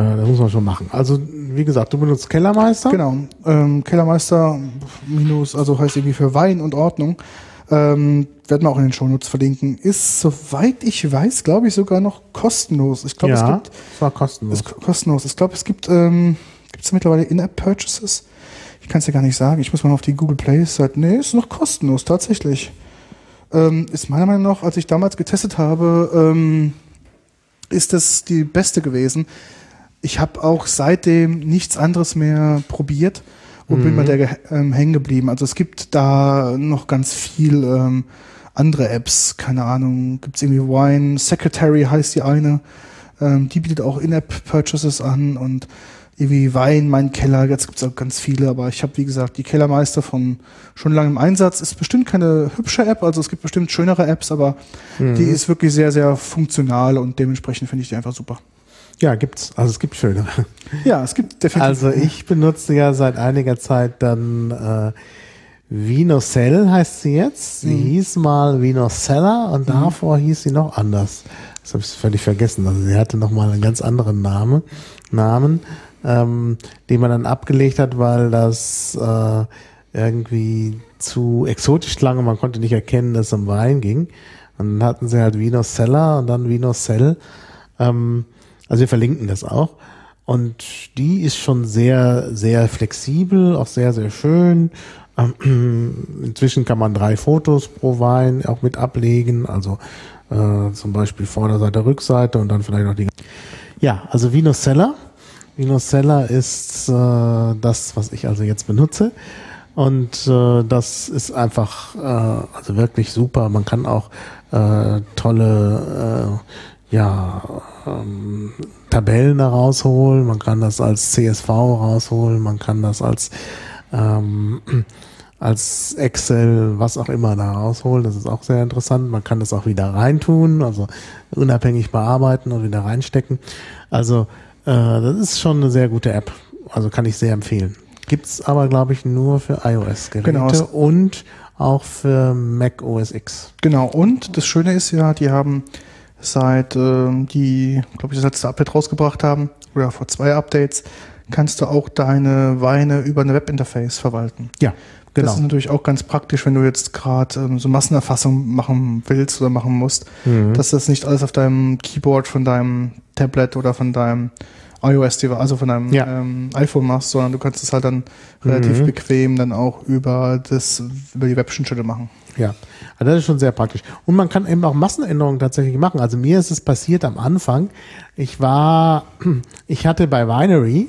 das muss man schon machen. Also, wie gesagt, du benutzt Kellermeister? Genau. Ähm, Kellermeister minus, also heißt irgendwie für Wein und Ordnung. Ähm, werden wir auch in den Shownotes verlinken. Ist, soweit ich weiß, glaube ich, sogar noch kostenlos. Ich glaube, ja, es gibt. Es war kostenlos. Es, kostenlos. Ich glaube, es gibt, ähm, gibt es mittlerweile In-App-Purchases? Ich kann es ja gar nicht sagen. Ich muss mal auf die Google Play Seite. Nee, ist noch kostenlos, tatsächlich. Ähm, ist meiner Meinung nach, als ich damals getestet habe, ähm, ist das die beste gewesen. Ich habe auch seitdem nichts anderes mehr probiert und mhm. bin bei der ähm, hängen geblieben. Also es gibt da noch ganz viel ähm, andere Apps, keine Ahnung, gibt es irgendwie Wine Secretary heißt die eine. Ähm, die bietet auch In-App-Purchases an und irgendwie Wein, mein Keller, jetzt gibt es auch ganz viele, aber ich habe, wie gesagt, die Kellermeister von schon lange im Einsatz. Ist bestimmt keine hübsche App, also es gibt bestimmt schönere Apps, aber mhm. die ist wirklich sehr, sehr funktional und dementsprechend finde ich die einfach super. Ja, gibt's. Also es gibt schönere. Ja, es gibt definitiv. Also ich benutze ja seit einiger Zeit dann äh, Vinocell heißt sie jetzt. Sie mhm. hieß mal Vinocella und mhm. davor hieß sie noch anders. Das habe ich völlig vergessen. Also sie hatte noch mal einen ganz anderen Name, Namen ähm, den man dann abgelegt hat, weil das äh, irgendwie zu exotisch klang und man konnte nicht erkennen, dass es um Wein ging. Und dann hatten sie halt Vino Cellar und dann Vino Cell. Ähm, also wir verlinken das auch. Und die ist schon sehr, sehr flexibel, auch sehr, sehr schön. Ähm, inzwischen kann man drei Fotos pro Wein auch mit ablegen, also äh, zum Beispiel Vorderseite, Rückseite und dann vielleicht noch die. Ja, also Vino Cellar Vinocella ist äh, das, was ich also jetzt benutze. Und äh, das ist einfach äh, also wirklich super. Man kann auch äh, tolle äh, ja, ähm, Tabellen da rausholen. Man kann das als CSV rausholen. Man kann das als ähm, als Excel, was auch immer da rausholen. Das ist auch sehr interessant. Man kann das auch wieder reintun, also unabhängig bearbeiten und wieder reinstecken. Also äh, das ist schon eine sehr gute App. Also kann ich sehr empfehlen. Gibt's aber, glaube ich, nur für iOS-Geräte genau. und auch für Mac OS X. Genau, und das Schöne ist ja, die haben seit äh, die, glaube ich, das letzte Update rausgebracht haben, oder vor zwei Updates, kannst du auch deine Weine über eine Webinterface verwalten. Ja, genau. Das ist natürlich auch ganz praktisch, wenn du jetzt gerade ähm, so Massenerfassung machen willst oder machen musst, mhm. dass das nicht alles auf deinem Keyboard von deinem Tablet oder von deinem iOS-Device, also von deinem ja. ähm, iPhone machst, sondern du kannst es halt dann relativ mhm. bequem dann auch über das, über die Webschnittstelle machen. Ja, also das ist schon sehr praktisch. Und man kann eben auch Massenänderungen tatsächlich machen. Also mir ist es passiert am Anfang. Ich war, ich hatte bei Winery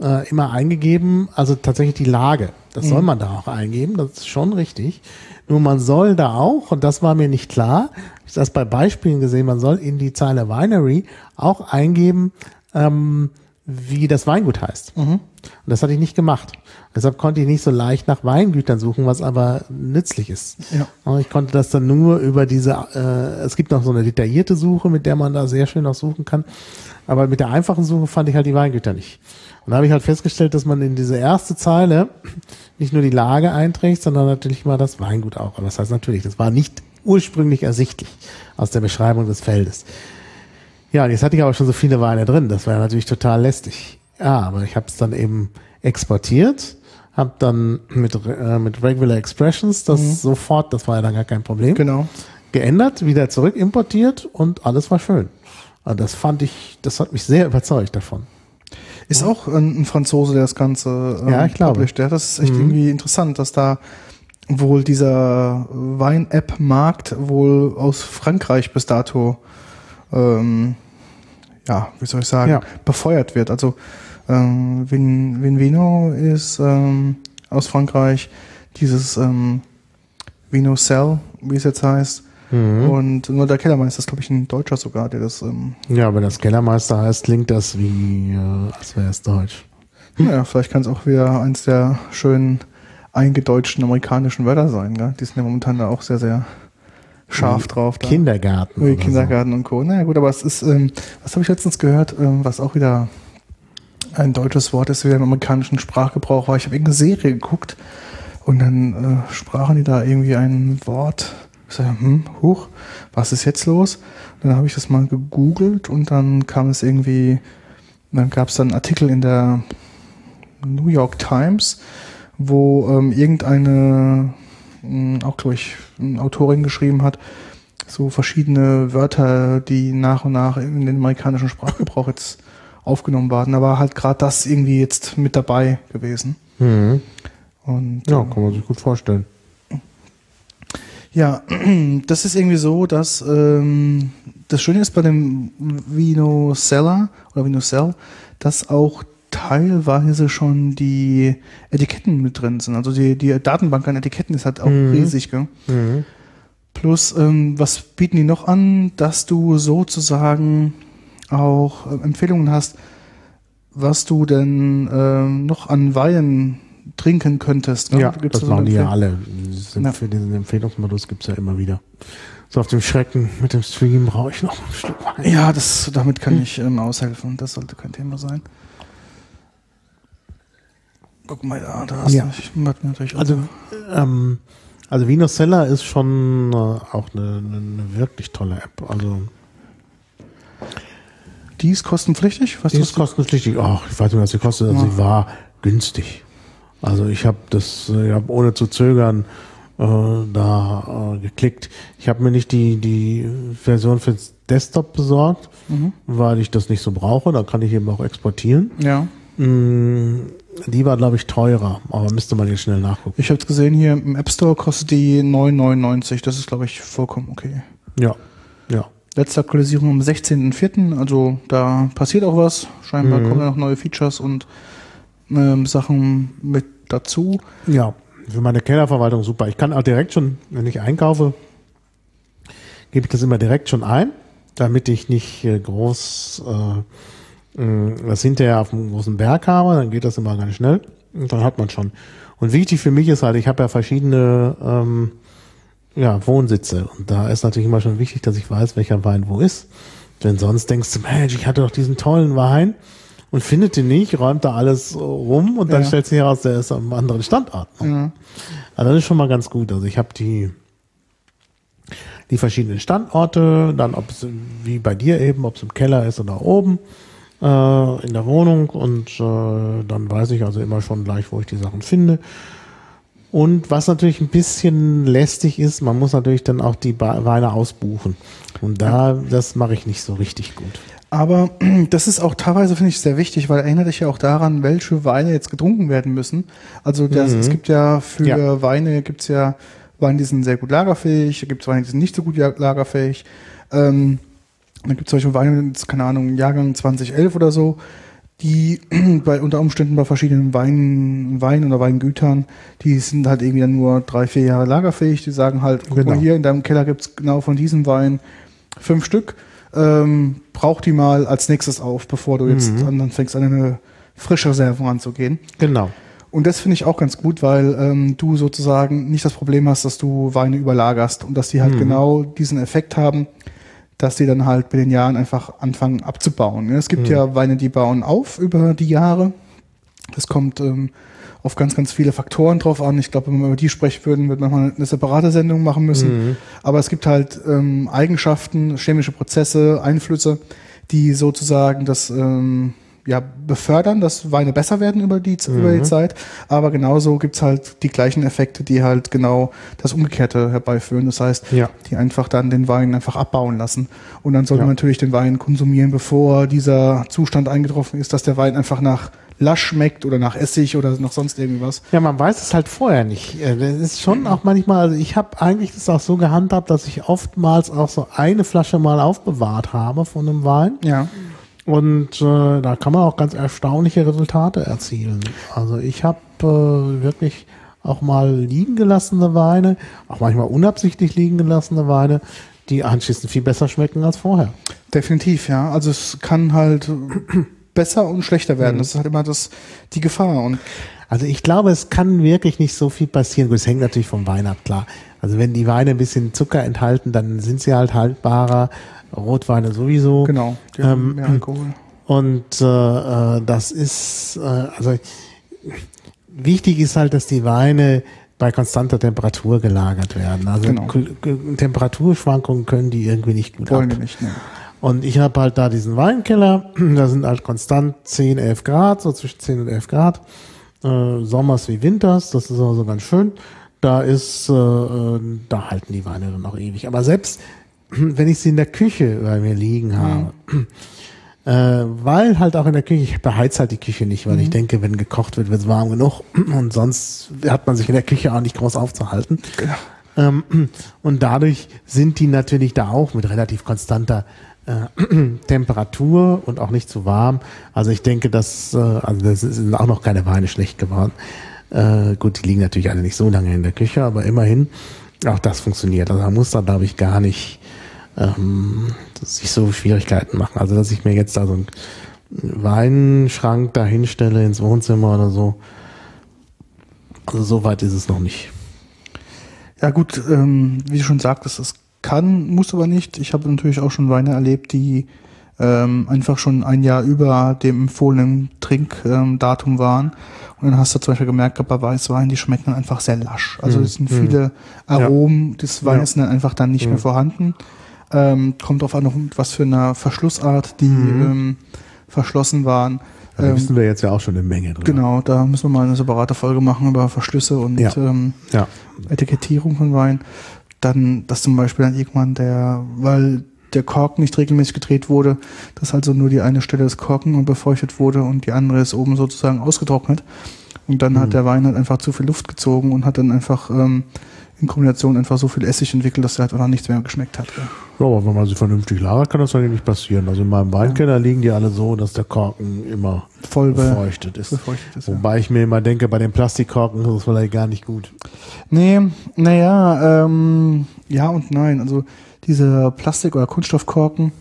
äh, immer eingegeben, also tatsächlich die Lage. Das mhm. soll man da auch eingeben, das ist schon richtig. Nur man soll da auch, und das war mir nicht klar, ich habe das bei Beispielen gesehen, man soll in die Zeile Winery auch eingeben, ähm, wie das Weingut heißt. Mhm. Und das hatte ich nicht gemacht. Deshalb konnte ich nicht so leicht nach Weingütern suchen, was aber nützlich ist. Ja. Ich konnte das dann nur über diese, äh, es gibt noch so eine detaillierte Suche, mit der man da sehr schön auch suchen kann. Aber mit der einfachen Suche fand ich halt die Weingüter nicht. Und da habe ich halt festgestellt, dass man in diese erste Zeile nicht nur die Lage einträgt, sondern natürlich mal das Weingut auch. Aber das heißt natürlich, das war nicht ursprünglich ersichtlich aus der Beschreibung des Feldes. Ja, und jetzt hatte ich aber schon so viele Weine drin. Das war natürlich total lästig. Ja, aber ich habe es dann eben exportiert, habe dann mit, äh, mit Regular Expressions das mhm. sofort, das war ja dann gar kein Problem, genau. geändert, wieder zurück importiert und alles war schön. Also das fand ich, das hat mich sehr überzeugt davon. Ist auch ein, ein Franzose, der das Ganze ähm, ja, ich glaube. published. Ja, das ist echt mhm. irgendwie interessant, dass da wohl dieser Wein-App-Markt wohl aus Frankreich bis dato, ähm, ja, wie soll ich sagen, Ja. befeuert wird. Also ähm, Vin, Vinvino ist ähm, aus Frankreich, dieses ähm, Vino Cell, wie es jetzt heißt. Mhm. Und nur der Kellermeister ist, glaube ich, ein Deutscher sogar, der das, ähm, Ja, wenn das Kellermeister heißt, klingt das wie, äh, als wäre es Deutsch. naja, vielleicht kann es auch wieder eins der schönen eingedeutschten amerikanischen Wörter sein. Gell? Die sind ja momentan da auch sehr, sehr scharf drauf. Da. Kindergarten. Kindergarten und Co. Naja gut, aber es ist, ähm, was habe ich letztens gehört, ähm, was auch wieder ein deutsches Wort ist, wieder im amerikanischen Sprachgebrauch war. Ich habe irgendeine Serie geguckt und dann äh, sprachen die da irgendwie ein Wort. Ich sage, hm, huch, was ist jetzt los? Dann habe ich das mal gegoogelt und dann kam es irgendwie, dann gab es dann einen Artikel in der New York Times, wo ähm, irgendeine, auch glaube ich, eine Autorin geschrieben hat, so verschiedene Wörter, die nach und nach in den amerikanischen Sprachgebrauch jetzt aufgenommen waren. Da war halt gerade das irgendwie jetzt mit dabei gewesen. Mhm. Und Ja, ähm, kann man sich gut vorstellen. ja, das ist irgendwie so, dass ähm, das Schöne ist bei dem Vino Cellar oder Vino Cell, dass auch teilweise schon die Etiketten mit drin sind. Also die, die Datenbank an Etiketten ist halt auch Mhm. riesig. Gell? Mhm. Plus, ähm, was bieten die noch an, dass du sozusagen auch äh, Empfehlungen hast, was du denn ähm, noch an Wein trinken könntest? ne? Ja, Gibt's das so machen die ja alle. Ja. Für diesen Empfehlungsmodus gibt's ja immer wieder. So auf dem Schrecken mit dem Stream brauche ich noch ein Stück Wein. Ja, das, damit kann ich ähm, aushelfen. Das sollte kein Thema sein. Guck mal, ja, da hast Ja. natürlich Also, ähm, also Vino Cellar ist schon äh, auch eine, eine, wirklich tolle App. Also die ist kostenpflichtig? Weißt die ist kostenpflichtig. Ach, ich weiß nicht, was sie kostet. Also Ja. sie war günstig. Also ich habe das, ich habe ohne zu zögern äh, da äh, geklickt. Ich habe mir nicht die die Version für Desktop besorgt, Mhm. weil ich das nicht so brauche. Da kann ich eben auch exportieren. Ja. Mm, Die war, glaube ich, teurer, aber müsste man jetzt schnell nachgucken. Ich habe es gesehen hier im App Store kostet die 9,99. Das ist, glaube ich, vollkommen okay. Ja, ja. Letzte Aktualisierung am 16.04. Also da passiert auch was. Scheinbar Mhm. kommen noch neue Features und ähm, Sachen mit dazu. Ja, für meine Kellerverwaltung super. Ich kann auch direkt schon, wenn ich einkaufe, gebe ich das immer direkt schon ein, damit ich nicht äh, groß äh, das hinterher auf einem großen Berg habe. Dann geht das immer ganz schnell und dann hat man schon. Und wichtig für mich ist halt, ich habe ja verschiedene ähm, ja, Wohnsitze und da ist natürlich immer schon wichtig, dass ich weiß, welcher Wein wo ist. Denn sonst denkst du, Mensch, ich hatte doch diesen tollen Wein und findet den nicht, räumt da alles rum und dann Ja. stellt sich heraus, der ist am anderen Standort. Ja. Also das ist schon mal ganz gut. Also ich habe die die verschiedenen Standorte, dann ob es wie bei dir eben, ob es im Keller ist oder oben äh, in der Wohnung und äh, dann weiß ich also immer schon gleich, wo ich die Sachen finde. Und was natürlich ein bisschen lästig ist, man muss natürlich dann auch die Weine ausbuchen. Und da, das mache ich nicht so richtig gut. Aber das ist auch teilweise, finde ich, sehr wichtig, weil erinnert dich ja auch daran, welche Weine jetzt getrunken werden müssen. Also das, Mhm. es gibt ja für Ja. Weine, gibt es ja Weine, die sind sehr gut lagerfähig, gibt es Weine, die sind nicht so gut lagerfähig. Ähm, dann gibt es solche Weine, keine Ahnung, Jahrgang 2011 oder so, die bei unter Umständen bei verschiedenen Weinen, Weinen oder Weingütern, die sind halt irgendwie dann nur drei, vier Jahre lagerfähig. Die sagen halt, guck Genau. mal hier in deinem Keller gibt es genau von diesem Wein fünf Stück. Ähm, brauch die mal als nächstes auf, bevor du jetzt Mhm. an, dann fängst an eine frische Reserve ranzugehen. Genau. Und das finde ich auch ganz gut, weil ähm, du sozusagen nicht das Problem hast, dass du Weine überlagerst und dass die halt Mhm. genau diesen Effekt haben, dass die dann halt mit den Jahren einfach anfangen abzubauen. ne? Es gibt Mhm. ja Weine, die bauen auf über die Jahre. Das kommt ähm, auf ganz, ganz viele Faktoren drauf an. Ich glaube, wenn wir über die sprechen würden, wird man mal eine separate Sendung machen müssen. Mhm. Aber es gibt halt ähm, Eigenschaften, chemische Prozesse, Einflüsse, die sozusagen das ähm, ja, befördern, dass Weine besser werden über die, über die Zeit. Aber genauso gibt's halt die gleichen Effekte, die halt genau das Umgekehrte herbeiführen. Das heißt, Ja. die einfach dann den Wein einfach abbauen lassen. Und dann sollte Ja. man natürlich den Wein konsumieren, bevor dieser Zustand eingetroffen ist, dass der Wein einfach nach lasch schmeckt oder nach Essig oder noch sonst irgendwas. Ja, man weiß es halt vorher nicht. Äh, Das ist schon auch manchmal, also ich habe eigentlich das auch so gehandhabt, dass ich oftmals auch so eine Flasche mal aufbewahrt habe von einem Wein. Ja. Und äh, da kann man auch ganz erstaunliche Resultate erzielen. Also ich habe äh, wirklich auch mal liegen gelassene Weine, auch manchmal unabsichtlich liegen gelassene Weine, die anschließend viel besser schmecken als vorher. Definitiv, ja. Also es kann halt besser und schlechter werden. Das ist halt immer das, die Gefahr. Und Also ich glaube, es kann wirklich nicht so viel passieren. Es hängt natürlich vom Wein ab, klar. Also wenn die Weine ein bisschen Zucker enthalten, dann sind sie halt haltbarer. Rotweine sowieso. genau, die Ähm, haben mehr Alkohol. Und äh, äh, das ist, äh, also wichtig ist halt, dass die Weine bei konstanter Temperatur gelagert werden. Also Genau. Temperaturschwankungen können die irgendwie nicht gut Wollen ab. nicht, ne? Und ich habe halt da diesen Weinkeller, da sind halt konstant 10, 11 Grad, so zwischen 10 und 11 Grad. Äh, Sommers wie Winters, das ist also ganz schön. Da ist, äh, äh, da halten die Weine dann auch ewig. Aber selbst wenn ich sie in der Küche bei mir liegen habe, äh, weil halt auch in der Küche, ich beheiz halt die Küche nicht, weil ich denke, wenn gekocht wird, wird es warm genug und sonst hat man sich in der Küche auch nicht groß aufzuhalten. Ähm, und dadurch sind die natürlich da auch mit relativ konstanter äh, Temperatur und auch nicht zu warm. Also ich denke, dass, äh, also das sind auch noch keine Weine schlecht geworden. Äh, gut, die liegen natürlich alle nicht so lange in der Küche, aber immerhin, auch das funktioniert. Also man muss da, glaube ich, gar nicht ähm, sich so Schwierigkeiten machen. Also dass ich mir jetzt da so einen Weinschrank da hinstelle ins Wohnzimmer oder so. Also so weit ist es noch nicht. Ja gut, ähm, wie du schon sagtest, es kann, muss aber nicht. Ich habe natürlich auch schon Weine erlebt, die ähm, einfach schon ein Jahr über dem empfohlenen Trinkdatum waren. Und dann hast du zum Beispiel gemerkt, bei Weißwein, die schmecken einfach sehr lasch. Also Mhm. es sind viele Aromen des Weines Ja. einfach dann nicht Mhm. mehr vorhanden. Ähm, kommt drauf an, noch was für eine Verschlussart die Mhm. ähm, verschlossen waren. Da Ähm, wissen wir jetzt ja auch schon eine Menge drüber. Genau, da müssen wir mal eine separate Folge machen über Verschlüsse und Ja. ähm, Ja. Etikettierung von Wein. Dann, dass zum Beispiel dann irgendwann der, weil der Korken nicht regelmäßig gedreht wurde, dass also nur die eine Stelle des Korken befeuchtet wurde und die andere ist oben sozusagen ausgetrocknet. Und dann Mhm. hat der Wein halt einfach zu viel Luft gezogen und hat dann einfach ähm, in Kombination einfach so viel Essig entwickelt, dass er halt auch nichts mehr geschmeckt hat. Ja. Ja, aber wenn man sie vernünftig lagert, kann das eigentlich nicht passieren. Also in meinem Weinkeller liegen die alle so, dass der Korken immer Voll be befeuchtet ist. befeuchtet ist. Ja. Wobei ich mir immer denke, bei den Plastikkorken ist es vielleicht gar nicht gut. Nee, naja, ähm, ja und nein. Also diese Plastik- oder Kunststoffkorken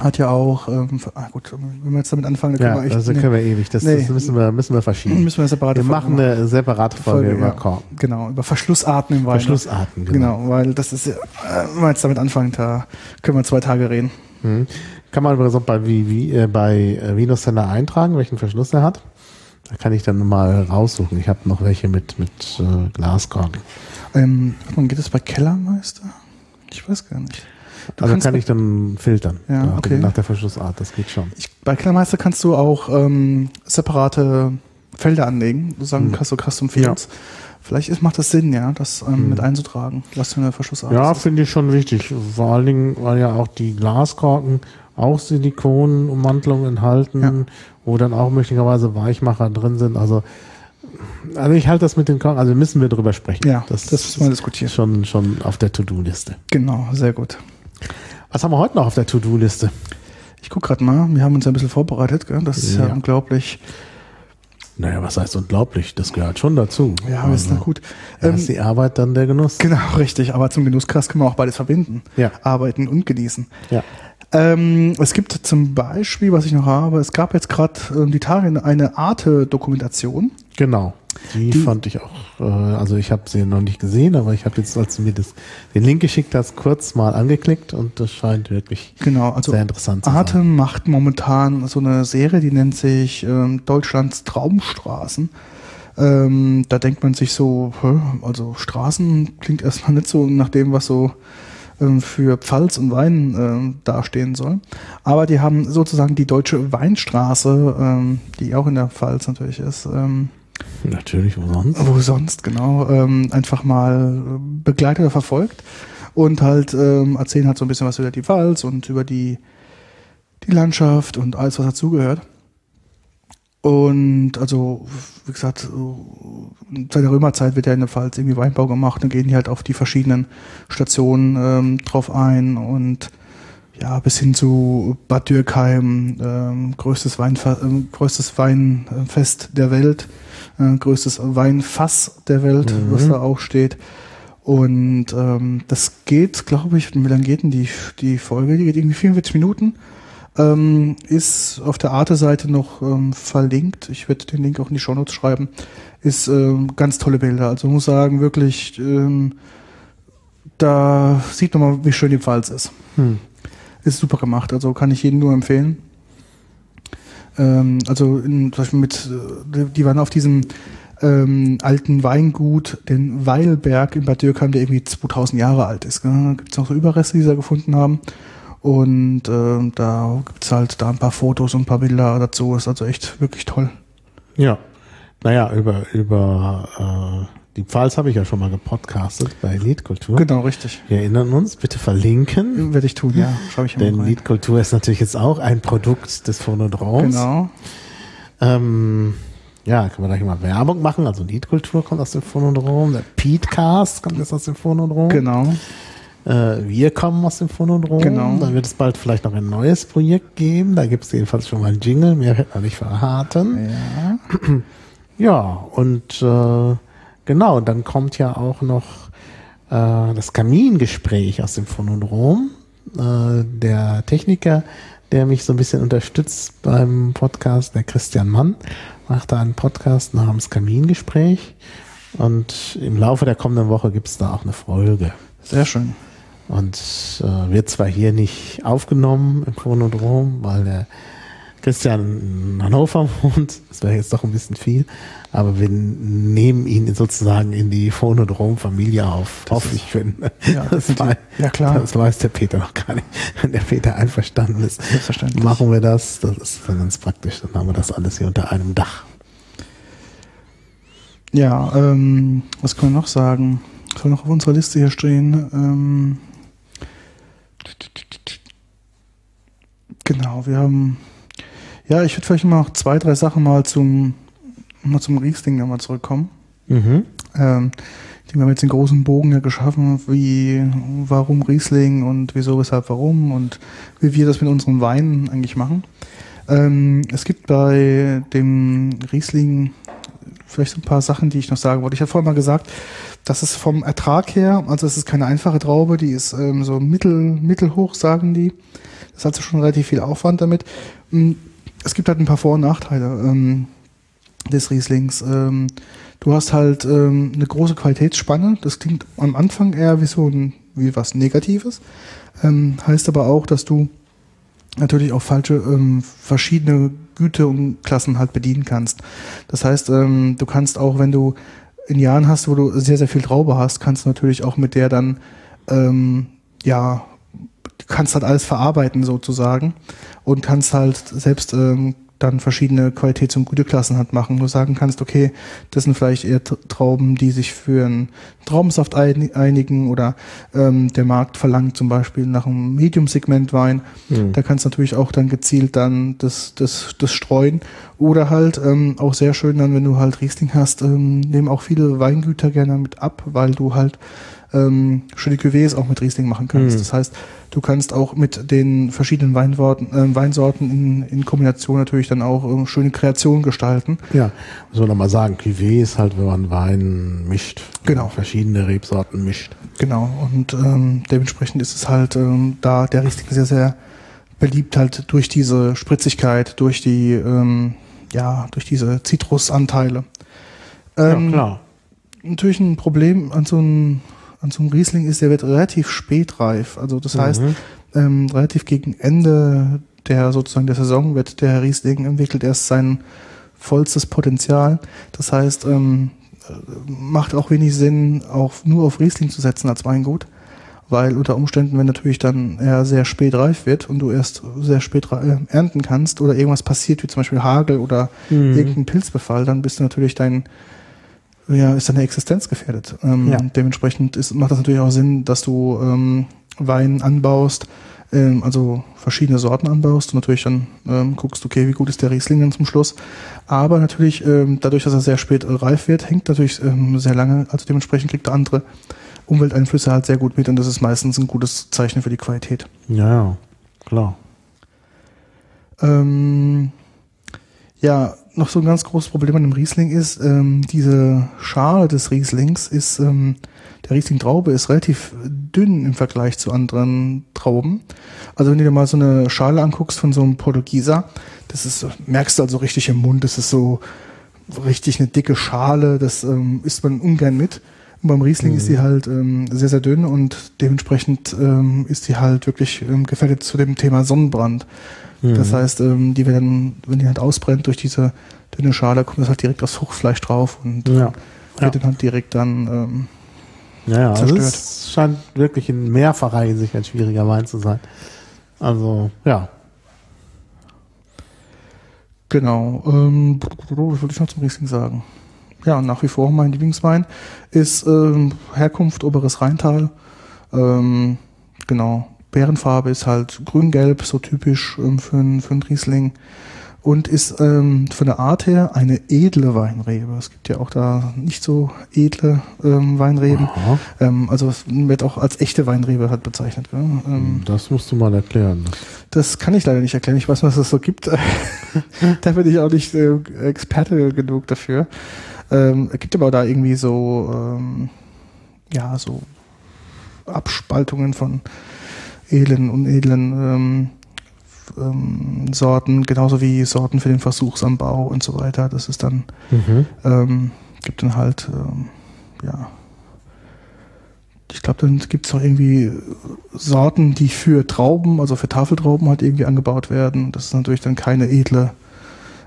hat ja auch, ähm, ah gut, wenn wir jetzt damit anfangen, dann Ja, können wir das echt, können wir ewig. Das, Nee. das müssen wir, müssen wir verschieben. müssen wir separate Wir Folge machen eine separate Folge, Folge, über ja. Korken. Genau, über Verschlussarten im Wein. Verschlussarten, genau. Genau, weil das ist, ja, äh, wenn wir jetzt damit anfangen, da können wir zwei Tage reden. Mhm. Kann man übrigens auch bei, wie, wie, äh, bei äh, Vinocenter eintragen, welchen Verschluss er hat. Da kann ich dann mal raussuchen. Ich habe noch welche mit, mit äh, Glaskorken. Ähm, geht das bei Kellermeister? Ich weiß gar nicht. Du also kannst kann ich dann filtern. Ja, nach, okay. nach der Verschlussart, das geht schon. Ich, bei Kellermeister kannst du auch ähm, separate Felder anlegen, sozusagen Mhm. Custom, Custom Fields. Vielleicht ist, macht das Sinn, ja, das ähm, Mhm. mit einzutragen, was für eine Verschlussart Ja, finde ich schon wichtig. Vor allen Dingen, weil ja auch die Glaskorken auch Silikonummantelung enthalten, Ja. wo dann auch möglicherweise Weichmacher drin sind. Also, also ich halte das mit den Korken, also müssen wir drüber sprechen. Ja, das müssen wir diskutieren. ist schon, schon auf der To-Do-Liste. Genau, sehr gut. Was haben wir heute noch auf der To-Do-Liste? Ich gucke gerade mal, wir haben uns ein bisschen vorbereitet, gell? das ist ja, Ja. unglaublich. Naja, was heißt unglaublich? Das gehört schon dazu. Ja, aber ist also, na gut. Ähm, Ähm, ist die Arbeit dann der Genuss. genau, richtig, aber zum Genusskreis können wir auch beides verbinden. Ja. Arbeiten und genießen. Ja. Ähm, es gibt zum Beispiel, was ich noch habe, es gab jetzt gerade ähm, die Tage eine Arte-Dokumentation. Genau. Die, Die- fand ich auch, äh, also ich habe sie noch nicht gesehen, aber ich habe jetzt, als du mir das, den Link geschickt hast, kurz mal angeklickt und das scheint wirklich Genau, also sehr interessant zu Arte sein. macht momentan so eine Serie, die nennt sich ähm, Deutschlands Traumstraßen. Ähm, da denkt man sich so, also Straßen klingt erstmal nicht so nach dem, was so ähm, für Pfalz und Wein ähm, dastehen soll. Aber die haben sozusagen die deutsche Weinstraße, ähm, die auch in der Pfalz natürlich ist, ähm, Natürlich, wo sonst? wo sonst, genau, ähm, einfach mal äh, begleitet oder verfolgt und halt ähm, erzählen halt so ein bisschen was über die Pfalz und über die, die Landschaft und alles, was dazugehört. Und also, wie gesagt, seit der Römerzeit wird ja in der Pfalz irgendwie Weinbau gemacht. Dann gehen die halt auf die verschiedenen Stationen ähm, drauf ein und ja, bis hin zu Bad Dürkheim, ähm, größtes, Weinfa äh, größtes Weinfest der Welt, äh, größtes Weinfass der Welt, mhm. was da auch steht. Und ähm, das geht, glaube ich, wie lange geht denn die, die Folge? Die geht irgendwie 44 Minuten. Ähm, ist auf der Arte-Seite noch ähm, verlinkt. Ich werde den Link auch in die Shownotes schreiben. Ist ähm, ganz tolle Bilder. Also muss sagen, wirklich, ähm, da sieht man mal, wie schön die Pfalz ist. Hm. Ist super gemacht. Also kann ich jedem nur empfehlen. Ähm, also in, zum Beispiel mit, äh, die waren auf diesem ähm, alten Weingut, den Weilberg in Bad Dürkheim, der irgendwie 2000 Jahre alt ist. Da gibt es noch so Überreste, die sie da gefunden haben. Und äh, da gibt's halt da ein paar Fotos und ein paar Bilder dazu. Ist also echt wirklich toll. Ja. Naja, über, über äh, die Pfalz habe ich ja schon mal gepodcastet bei Liedkultur. Genau, richtig. Wir erinnern uns, bitte verlinken. Werde ich tun, ja. Schreibe ich Denn Liedkultur ist natürlich jetzt auch ein Produkt des Phonodroms. Genau. Ähm, ja, können wir gleich mal Werbung machen. Also Liedkultur kommt aus dem Phonodrom, der Petecast kommt jetzt aus dem Phonodrom. Genau. Äh, wir kommen aus dem Phonodrom. Genau. Dann wird es bald vielleicht noch ein neues Projekt geben. Da gibt es jedenfalls schon mal einen Jingle. Mehr wird man nicht verraten. Ja. ja, und äh, genau, dann kommt ja auch noch äh, das Kamingespräch aus dem Phonodrom. Äh, der Techniker, der mich so ein bisschen unterstützt beim Podcast, der Christian Mann, macht da einen Podcast namens Kamingespräch. Und im Laufe der kommenden Woche gibt es da auch eine Folge. Sehr schön. Und äh, wird zwar hier nicht aufgenommen im Phonodrom, weil der Christian in Hannover wohnt, das wäre jetzt doch ein bisschen viel, aber wir nehmen ihn sozusagen in die Phonodrom-Familie auf, das hoffe ich. Wenn, ja, das, weiß, ja, klar. das weiß der Peter noch gar nicht. Wenn der Peter einverstanden ist, machen wir das. Das ist dann ganz praktisch. Dann haben wir das alles hier unter einem Dach. Ja, ähm, was können wir noch sagen? soll noch auf unserer Liste hier stehen. Ähm, genau, wir haben. Ja, ich würde vielleicht noch zwei, drei Sachen mal zum, mal zum Riesling nochmal zurückkommen. Mhm. Ähm, die haben jetzt den großen Bogen ja geschaffen, wie, warum Riesling und wieso, weshalb, warum und wie wir das mit unseren Weinen eigentlich machen. Ähm, es gibt bei dem Riesling vielleicht so ein paar Sachen, die ich noch sagen wollte. Ich habe vorhin mal gesagt, das ist vom Ertrag her, also es ist keine einfache Traube, die ist ähm, so mittel, mittelhoch, sagen die. Das hat also schon relativ viel Aufwand damit. Mm, es gibt halt ein paar Vor- und Nachteile ähm, des Rieslings. Ähm, du hast halt ähm, eine große Qualitätsspanne. Das klingt am Anfang eher wie so ein, wie was Negatives. Ähm, heißt aber auch, dass du natürlich auch falsche, ähm, verschiedene Güte und Klassen halt bedienen kannst. Das heißt, ähm, du kannst auch, wenn du in Jahren hast, wo du sehr, sehr viel Traube hast, kannst du natürlich auch mit der dann, ähm, ja, kannst halt alles verarbeiten sozusagen und kannst halt selbst ähm, dann verschiedene Qualitäts- und Güteklassen hat machen. Du sagen kannst, okay, das sind vielleicht eher Trauben, die sich für einen Traubensaft einigen oder ähm, der Markt verlangt zum Beispiel nach einem Medium-Segment Wein. Mhm. Da kannst du natürlich auch dann gezielt dann das, das, das streuen. Oder halt ähm, auch sehr schön dann, wenn du halt Riesling hast, ähm, nehmen auch viele Weingüter gerne mit ab, weil du halt ähm, schöne Cuvées auch mit Riesling machen kannst. Mhm. Das heißt, du kannst auch mit den verschiedenen Weinworten, äh, Weinsorten in, in Kombination natürlich dann auch äh, schöne Kreationen gestalten. Ja, muss man nochmal sagen, Cuvée ist halt, wenn man Wein mischt. Genau. Verschiedene Rebsorten mischt. Genau, und ähm, dementsprechend ist es halt ähm, da der Riesling sehr, sehr beliebt halt durch diese Spritzigkeit, durch die, ähm, ja, durch diese Zitrusanteile. Ähm, ja, klar. Natürlich ein Problem an so einem so einem Riesling ist, der wird relativ spät reif. Also das mhm. heißt, ähm, relativ gegen Ende der sozusagen der Saison wird der Riesling entwickelt erst sein vollstes Potenzial. Das heißt, ähm, macht auch wenig Sinn, auch nur auf Riesling zu setzen als Weingut, weil unter Umständen, wenn natürlich dann er sehr spät reif wird und du erst sehr spät äh, ernten kannst oder irgendwas passiert, wie zum Beispiel Hagel oder mhm. irgendein Pilzbefall, dann bist du natürlich dein ja, ist deine Existenz gefährdet. Ähm, ja. Dementsprechend ist, macht das natürlich auch Sinn, dass du ähm, Wein anbaust, ähm, also verschiedene Sorten anbaust und natürlich dann ähm, guckst, okay, wie gut ist der Riesling dann zum Schluss. Aber natürlich, ähm, dadurch, dass er sehr spät reif wird, hängt natürlich ähm, sehr lange, also dementsprechend kriegt er andere Umwelteinflüsse halt sehr gut mit und das ist meistens ein gutes Zeichen für die Qualität. Ja, ja, klar. Ähm, ja, noch so ein ganz großes Problem an dem Riesling ist, ähm, diese Schale des Rieslings ist, ähm, der Riesling-Traube ist relativ dünn im Vergleich zu anderen Trauben. Also wenn du dir mal so eine Schale anguckst von so einem Portugieser, das ist, merkst du also richtig im Mund, das ist so richtig eine dicke Schale, das ähm, isst man ungern mit. Und beim Riesling Mhm. ist sie halt ähm, sehr, sehr dünn und dementsprechend ähm, ist sie halt wirklich ähm, gefährdet zu dem Thema Sonnenbrand. Das Mhm. heißt, ähm, die werden, wenn die halt ausbrennt durch diese dünne Schale, kommt das halt direkt aufs Fruchtfleisch drauf und Ja. Ja. wird dann halt direkt dann, ähm, Ja, ja, also zerstört. es scheint wirklich in mehrfacher Hinsicht ein schwieriger Wein zu sein. Also, ja. genau. Ähm, was wollte ich noch zum Riesling sagen? Ja, nach wie vor mein Lieblingswein ist ähm, Herkunft Oberes Rheintal. Ähm, genau. Bärenfarbe ist halt grün-gelb, so typisch ähm, für, einen- für einen Riesling. Und ist ähm, von der Art her eine edle Weinrebe. Es gibt ja auch da nicht so edle ähm, Weinreben. Ähm, also es wird auch als echte Weinrebe halt bezeichnet. Ähm, Das musst du mal erklären. das kann ich leider nicht erklären. Ich weiß, was es so gibt. da bin ich auch nicht äh, Experte genug dafür. Ähm, es gibt aber da irgendwie so, ähm, ja, so Abspaltungen von edlen und edlen ähm, ähm, Sorten, genauso wie Sorten für den Versuchsanbau und so weiter. Das ist dann Mhm. ähm, gibt dann halt, ähm, ja, ich glaube, dann gibt es noch irgendwie Sorten, die für Trauben, also für Tafeltrauben halt irgendwie angebaut werden. Das ist natürlich dann keine edle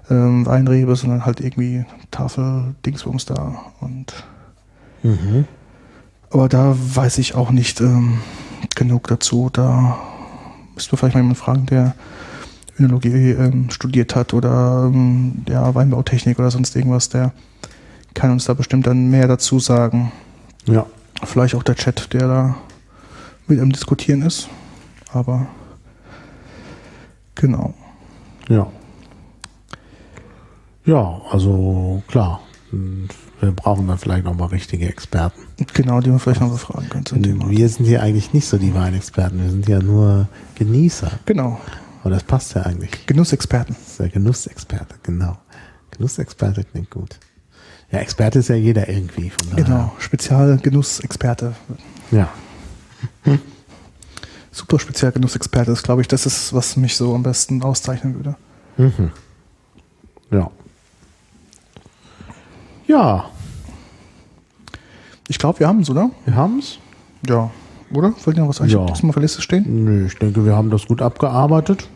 ähm, Weinrebe, sondern halt irgendwie Tafeldingsbums da. Und Mhm. aber da weiß ich auch nicht ähm, genug dazu. Da müsste man vielleicht mal jemanden fragen, der Önologie ähm, studiert hat oder ähm, ja, Weinbautechnik oder sonst irgendwas, der kann uns da bestimmt dann mehr dazu sagen. Ja. Vielleicht auch der Chat, der da mit am Diskutieren ist. Aber genau. Ja. Ja, also klar. Wir brauchen dann vielleicht nochmal richtige Experten. Genau, die wir vielleicht noch befragen können zum Thema. Wir sind hier eigentlich nicht so die Weinexperten, wir sind ja nur Genießer. Genau. Aber das passt ja eigentlich. Genussexperten. Das ist der Genussexperte, genau. Genussexperte klingt gut. Ja, Experte ist ja jeder irgendwie. Genau. Spezialgenussexperte. Ja. Super Spezialgenussexperte ist, glaube ich, das ist, was mich so am besten auszeichnen würde. Mhm. Ja. Ja, Ich glaube, wir haben es, oder? wir haben's. Ja. Oder? Fällt dir noch was ein? Ja. Das mal auf der Liste stehen? Nö, ich denke, wir haben das gut abgearbeitet.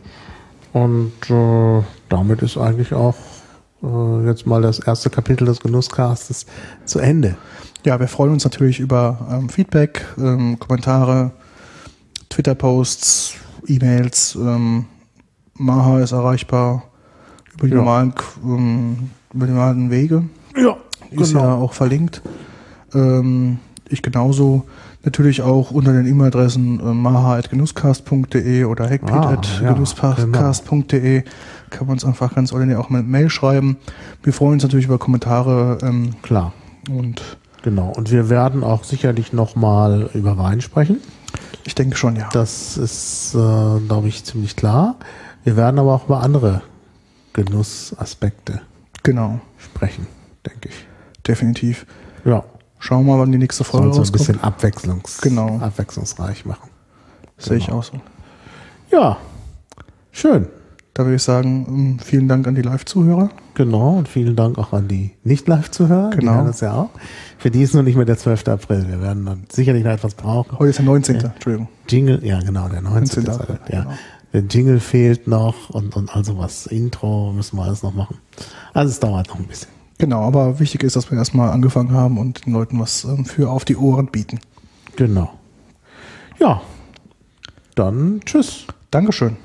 Und äh, damit ist eigentlich auch äh, jetzt mal das erste Kapitel des Genusscastes zu Ende. Ja, wir freuen uns natürlich über ähm, Feedback, ähm, Kommentare, Twitter-Posts, E-Mails. Ähm, Maha ist erreichbar über die, Ja. normalen, ähm, über die normalen Wege. Ja, Ist genau. ja auch verlinkt. Ähm, ich genauso. Natürlich auch unter den E-Mail-Adressen äh, maha.genusscast.de oder Ah, ja, kann man uns einfach ganz ordinär auch mit Mail schreiben. Wir freuen uns natürlich über Kommentare ähm, Klar, und genau. Und wir werden auch sicherlich nochmal über Wein sprechen. ich denke schon, ja. Das ist, äh, glaube ich, ziemlich klar. Wir werden aber auch über andere Genussaspekte Genau, sprechen, denke ich. definitiv. Ja, Schauen wir mal, wann die nächste Folge soll so ein rauskommt. bisschen abwechslungs Genau. abwechslungsreich machen. Sehe ich genau. auch so. Ja, schön. Da würde ich sagen, ähm, vielen Dank an die Live-Zuhörer. Genau, und vielen Dank auch an die Nicht-Live-Zuhörer. Die Genau. hören das ja auch. Für die ist noch nicht mehr der 12. April. Wir werden dann sicherlich noch etwas brauchen. Heute ist der 19. Entschuldigung. Jingle, ja genau, der 19. 19. ist April, halt, ja. genau. Der Jingle fehlt noch und, und also was. Intro müssen wir alles noch machen. Also es dauert noch ein bisschen. Genau, aber wichtig ist, dass wir erstmal angefangen haben und den Leuten was ähm, für auf die Ohren bieten. Genau. Ja, dann tschüss. Dankeschön.